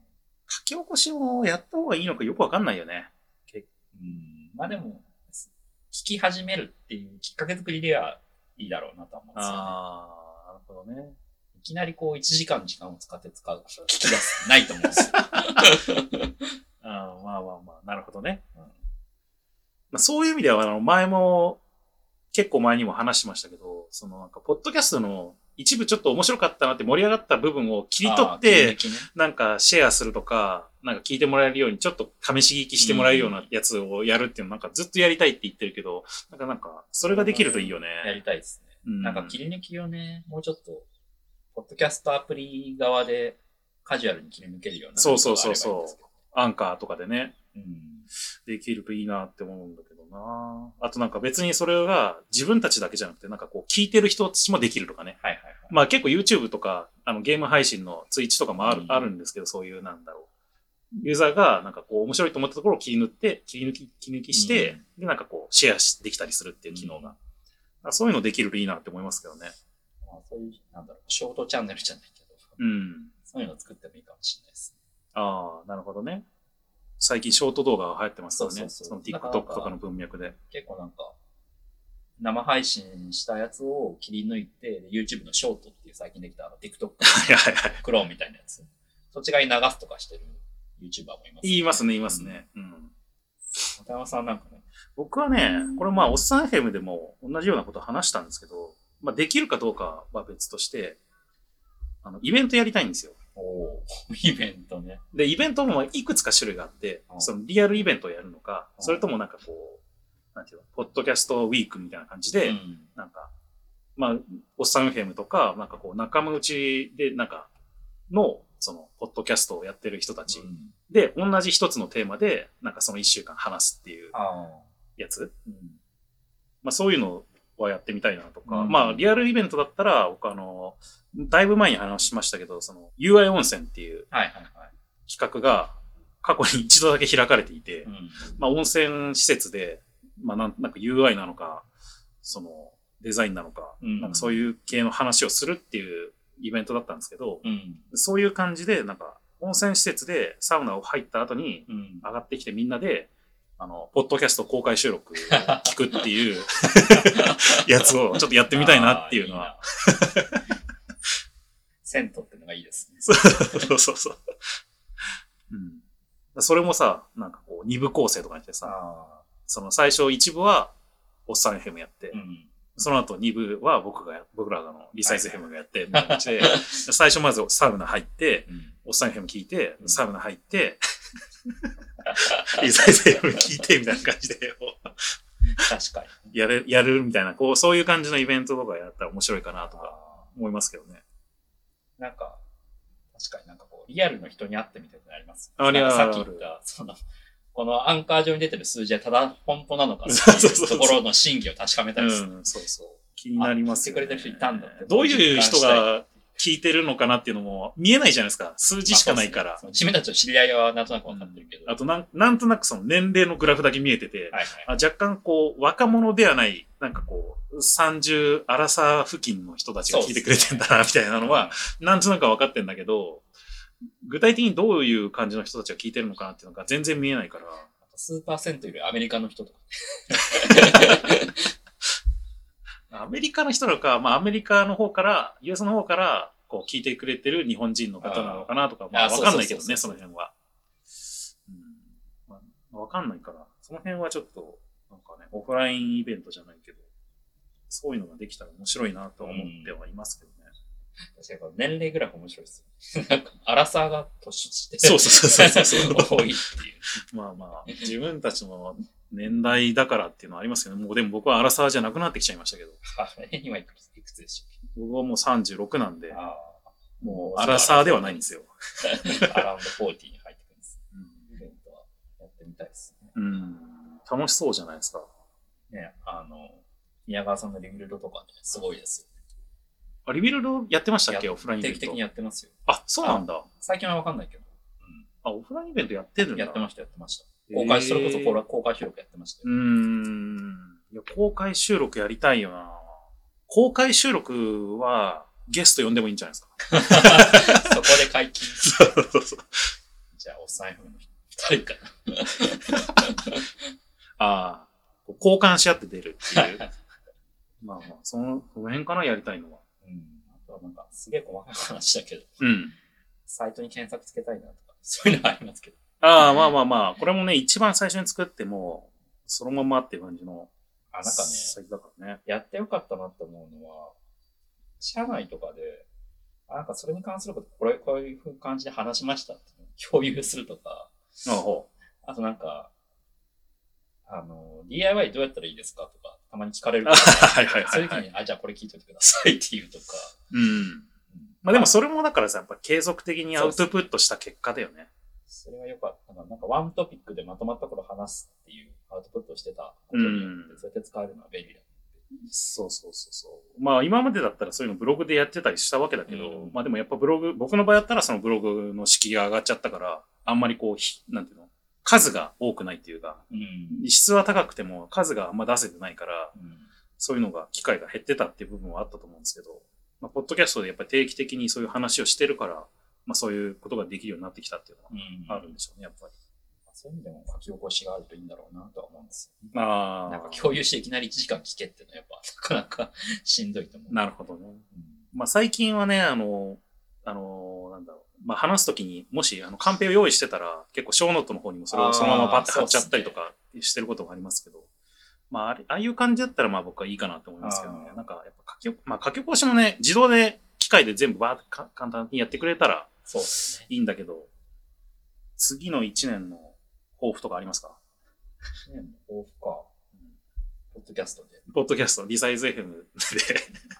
書き起こしをやった方がいいのかよくわかんないよね。うんまあでも、聞き始めるっていうきっかけ作りではいいだろうなとは思うんですよ、ね。ああ、なるほどね。いきなりこう1時間時間を使って使う、聞き出す、ないと思うんですよ。まあまあまあ、なるほどね。うんまあ、そういう意味では、あの、前も、結構前にも話しましたけど、そのなんか、ポッドキャストの一部ちょっと面白かったなって盛り上がった部分を切り取って、なんかシェアするとか、なんか聞いてもらえるように、ちょっと試し聞きしてもらえるようなやつをやるっていうのなんかずっとやりたいって言ってるけど、なんかなんか、それができるといいよね。やりたいですね。うんなんか切り抜きをね、もうちょっと、ポッドキャストアプリ側でカジュアルに切り抜けるような。そうそうそうそうアンカーとかでね、うん。できるといいなって思うんだけどなあとなんか別にそれが自分たちだけじゃなくて、なんかこう聞いてる人たちもできるとかね。はいはいはい。まあ結構 YouTube とか、あのゲーム配信のツイッチとかもある,、うんあるんですけど、そういうなんだろう。ユーザーがなんかこう面白いと思ったところを切り抜って、切り抜き、切り抜きして、で、なんかこうシェアしできたりするっていう機能が。そういうのできるといいなって思いますけどね。まあ、そういう、なんだろう、ショートチャンネルじゃないけど、うん。そういうの作ってもいいかもしれないですね。ああ、なるほどね。最近ショート動画が流行ってますからね。そうそうそうの TikTok とかの文脈で。結構なんか、生配信したやつを切り抜いて、で YouTube のショートっていう最近できたあの TikTok はいはいはい。クローンみたいなやつ。そっち側に流すとかしてる YouTuber もいます、言いますね、言いますね。うん。片山さんなんかね、僕はね、これまあ、おっさん FM でも同じようなことを話したんですけど、まあ、できるかどうかは別として、あの、イベントやりたいんですよ。おお イベントね。で、イベントもいくつか種類があってう、んそのリアルイベントをやるのか、うんそれともなんかこう、なんていうの、ポッドキャストウィークみたいな感じで、うんなんか、まあ、おっさん FM とか、なんかこう、仲間内で、なんか、の、その、ポッドキャストをやってる人たちうんで、同じ一つのテーマで、なんかその一週間話すっていう。やつ。うんまあそういうのはやってみたいなとか、うんまあリアルイベントだったら、僕あの、だいぶ前に話しましたけど、その UI 温泉っていう。企画が過去に一度だけ開かれていて、うんまあ温泉施設で、まあなんなんか UI なのか、そのデザインなのか、うんなんかそういう系の話をするっていうイベントだったんですけど、うん。そういう感じで、なんか温泉施設でサウナを入った後にうん。上がってきてみんなで、あの、ポッドキャスト公開収録を 聞くっていう やつをちょっとやってみたいなっていうのは。銭湯 ってのがいいですね。そうそうそう。うん。それもさ、なんかこう、二部構成とかにしてさ、あその最初一部は、おっさん FM やって、あ。うん。その後二部は僕がや、僕らがのリサイズ FM がやって、みたいな感じで、最初まずサウナ入って、うんおっさん FM 聞いて、うんサウナ入って、リ サイズ FM 聞いて、みたいな感じで、確かに。やれ、やるみたいな、こう、そういう感じのイベントとかやったら面白いかなとかあ思いますけどね。ーなんか、確かになんかこう、リアルの人に会ってみたいになります？ありゃなんかさっき言った、その、このアンカー上に出てる数字はただ本当なのかそうところの真偽を確かめたりする。うん、そうそう。気になりますよ、ね。てくれてる人いたんだってどういう人が聞いてるのかなっていうのも見えないじゃないですか。数字しかないから。その自分たちの知り合いはなんとなくわかってるけど。あとなん、なんとなくその年齢のグラフだけ見えてて、はいはい。あ若干こう、若者ではない、なんかこう、30、アラサー付近の人たちが聞いてくれてんだな、みたいなのは、なんとなくわかってんだけど、具体的にどういう感じの人たちが聞いてるのかなっていうのが全然見えないから、数パーセントよりアメリカの人とか。アメリカの人なのか、まあアメリカの方から、US の方から、こう聞いてくれてる日本人の方なのかなとか、まああーわかんないけどね、その辺は。うんまあ、わかんないから、その辺はちょっと、なんかね、オフラインイベントじゃないけど、そういうのができたら面白いなとは思ってはいますけどね。確かに年齢グラフ面白いですよね。なんか、アラサーが突出して。そうそうそうそうそう 多いっていう。まあまあ、自分たちの年代だからっていうのはありますけど、もうでも僕はアラサーじゃなくなってきちゃいましたけど、あ 今いくついくつでしょ僕はもう36なんでもうアラサーではないんですよ。あ。アラウンド40に入ってくるんです。イベントはやってみたいですね。うん。楽しそうじゃないですか。ね、あの、宮川さんの Rebuild とかね、すごいですよ。あ、 Rebuild やってましたっけ？やオフラインイベント。定期的にやってますよ。あ、そうなんだ。最近はわかんないけど。あ、オフラインイベントやってるんだ。やってました、やってました。公開、それこそ公開公開収録やってましたよ。ん。いや、公開収録やりたいよな。公開収録はゲスト呼んでもいいんじゃないですか。そこで解禁。そうそうそう。じゃあ、お財布の二人かな。ああ、交換し合って出るっていう。まあまあ、その、その辺かな、やりたいのは。うん。あとはなんか、すげえ細かい話だけど、うん。サイトに検索つけたいなとか、そういうのはありますけど。ああ、まあまあまあ、これもね、一番最初に作っても、そのままっていう感じの。あ、なんかね、だからね。やってよかったなって思うのは、社内とかで、あなんかそれに関すること、これ、こういう感じで話しましたって共有するとか、あとなんか、あの、DIY どうやったらいいですかとか、たまに聞かれるう。あ はいはいそうはいいうはい。時に、あ、じゃあこれ聞いといてくださいっていうとか。うん。まあでもそれもだからさ、やっぱ継続的にアウトプットした結果だよね。それはよかったな。なんかワントピックでまとまったこと話すっていうアウトプットをしてたことによって、うんそうやって使えるのは便利だ。そうそうそうそう。まあ今までだったらそういうのブログでやってたりしたわけだけど、うんまあでもやっぱブログ、僕の場合だったらそのブログの敷居が上がっちゃったから、あんまりこう、ひなんていうの、数が多くないっていうか、うん。質は高くても数があんま出せてないから、うんそういうのが、機会が減ってたっていう部分はあったと思うんですけど、まあ、ポッドキャストでやっぱり定期的にそういう話をしてるから、まあそういうことができるようになってきたっていうのうんはあるんでしょうね、やっぱり。そういう意味でも書き起こしがあるといいんだろうなとは思うんですよね。あなんか共有していきなり1時間聞けっていうのはやっぱなかなかしんどいと思う。なるほどね。うんまあ最近はね、あの、あの、なんだろう。まあ話すときに、もし、あの、カンペを用意してたら、結構、ショーノートの方にもそれをそのままパッて貼っちゃったりとかしてることがありますけど、まあ、あれ、ああいう感じだったら、まあ僕はいいかなと思いますけどねなんか、やっぱ書き、まあ書き起こしもね、自動で、機械で全部バーってか簡単にやってくれたらそうですね。いいんだけど、次の1年の抱負とかありますか？1年の抱負か。ポッドキャストで。ポッドキャスト、リサイズ FM で。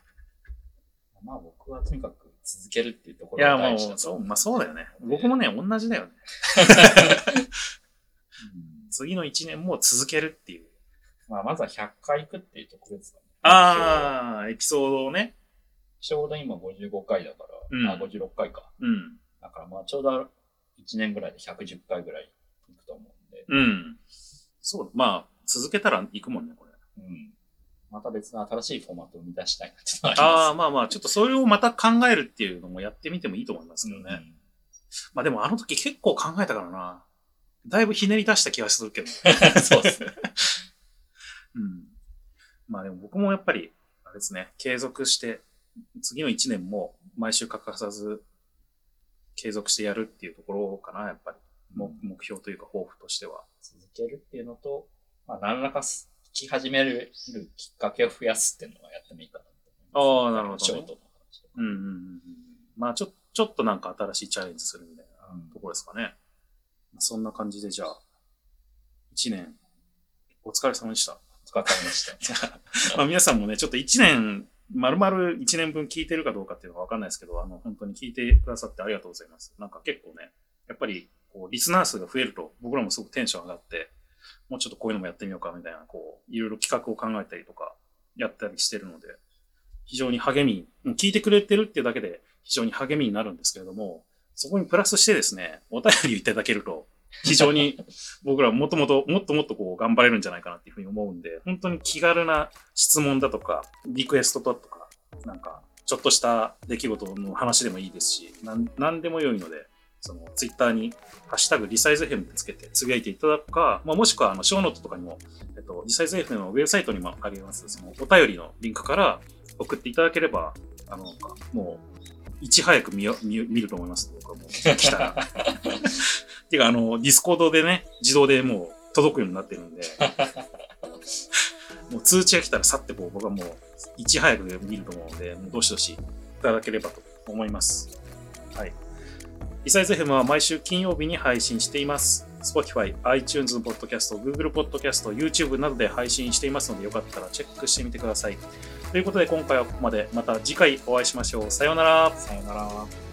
まあ僕はとにかく続けるっていうとこいや、もろが大事だう、そう、と思まあそうだよね。僕もね、同じだよね。うん次の1年も続けるっていう。まあまずは100回行くっていうところですかね。ああ、エピソードをね。ちょうど今55回だから、うんあ、56回か。うん。だからまあちょうど1年ぐらいで110回ぐらい行くと思うんで、うん。そう、まあ、続けたら行くもんね、これ。うん。また別の新しいフォーマットを生み出したいなってのはあります。ああ、まあまあ、ちょっとそれをまた考えるっていうのもやってみてもいいと思いますけどね。まあでもあの時結構考えたからな。だいぶひねり出した気がするけど。う んそうですね。うん。まあでも僕もやっぱり、あれですね、継続して、次の1年も毎週欠かさず継続してやるっていうところかな、やっぱり。目目標というか抱負としては。続けるっていうのと、まあ何らかす聞き始めるきっかけを増やすっていうのはやってもいいかなと思います。ああなるほどねショートの話とか。うんうんうんうん。まあちょ、ちょっとなんか新しいチャレンジするみたいなうんところですかね。そんな感じでじゃあ、1年、お疲れ様でした。お疲れ様でした。まあ皆さんもね、ちょっと1年、丸々1年分聞いてるかどうかっていうのはわかんないですけど、あの、本当に聞いてくださってありがとうございます。なんか結構ね、やっぱり、こう、リスナー数が増えると、僕らもすごくテンション上がって、もうちょっとこういうのもやってみようかみたいな、こう、いろいろ企画を考えたりとか、やったりしてるので、非常に励み、聞いてくれてるっていうだけで非常に励みになるんですけれども、そこにプラスしてですね、お便りいただけると、非常に僕らもともと、もっともっとこう頑張れるんじゃないかなっていうふうに思うんで、本当に気軽な質問だとか、リクエストだとか、なんか、ちょっとした出来事の話でもいいですし、なんなんでも良いので、その、ツイッターに、ハッシュタグ Resize FM ってつけてつぶやいていただくか、まあ、もしくは、あの、ショーノートとかにも、えっと、 Resize FM のウェブサイトにもあります、その、お便りのリンクから送っていただければ、あの、もう、いち早く見よ見見ると思います、僕はもう、来たら。っていうか、あの、 Discord でね、自動でもう届くようになってるんで、もう通知が来たらさってこう、僕はもう、いち早く見ると思うので、もうどしどしいただければと思います。はい。リサイズ FM は毎週金曜日に配信しています。Spotify、iTunes のポッドキャスト、Google ポッドキャスト、YouTube などで配信していますので、よかったらチェックしてみてください。ということで、今回はここまで。また次回お会いしましょう。さようなら。さよなら。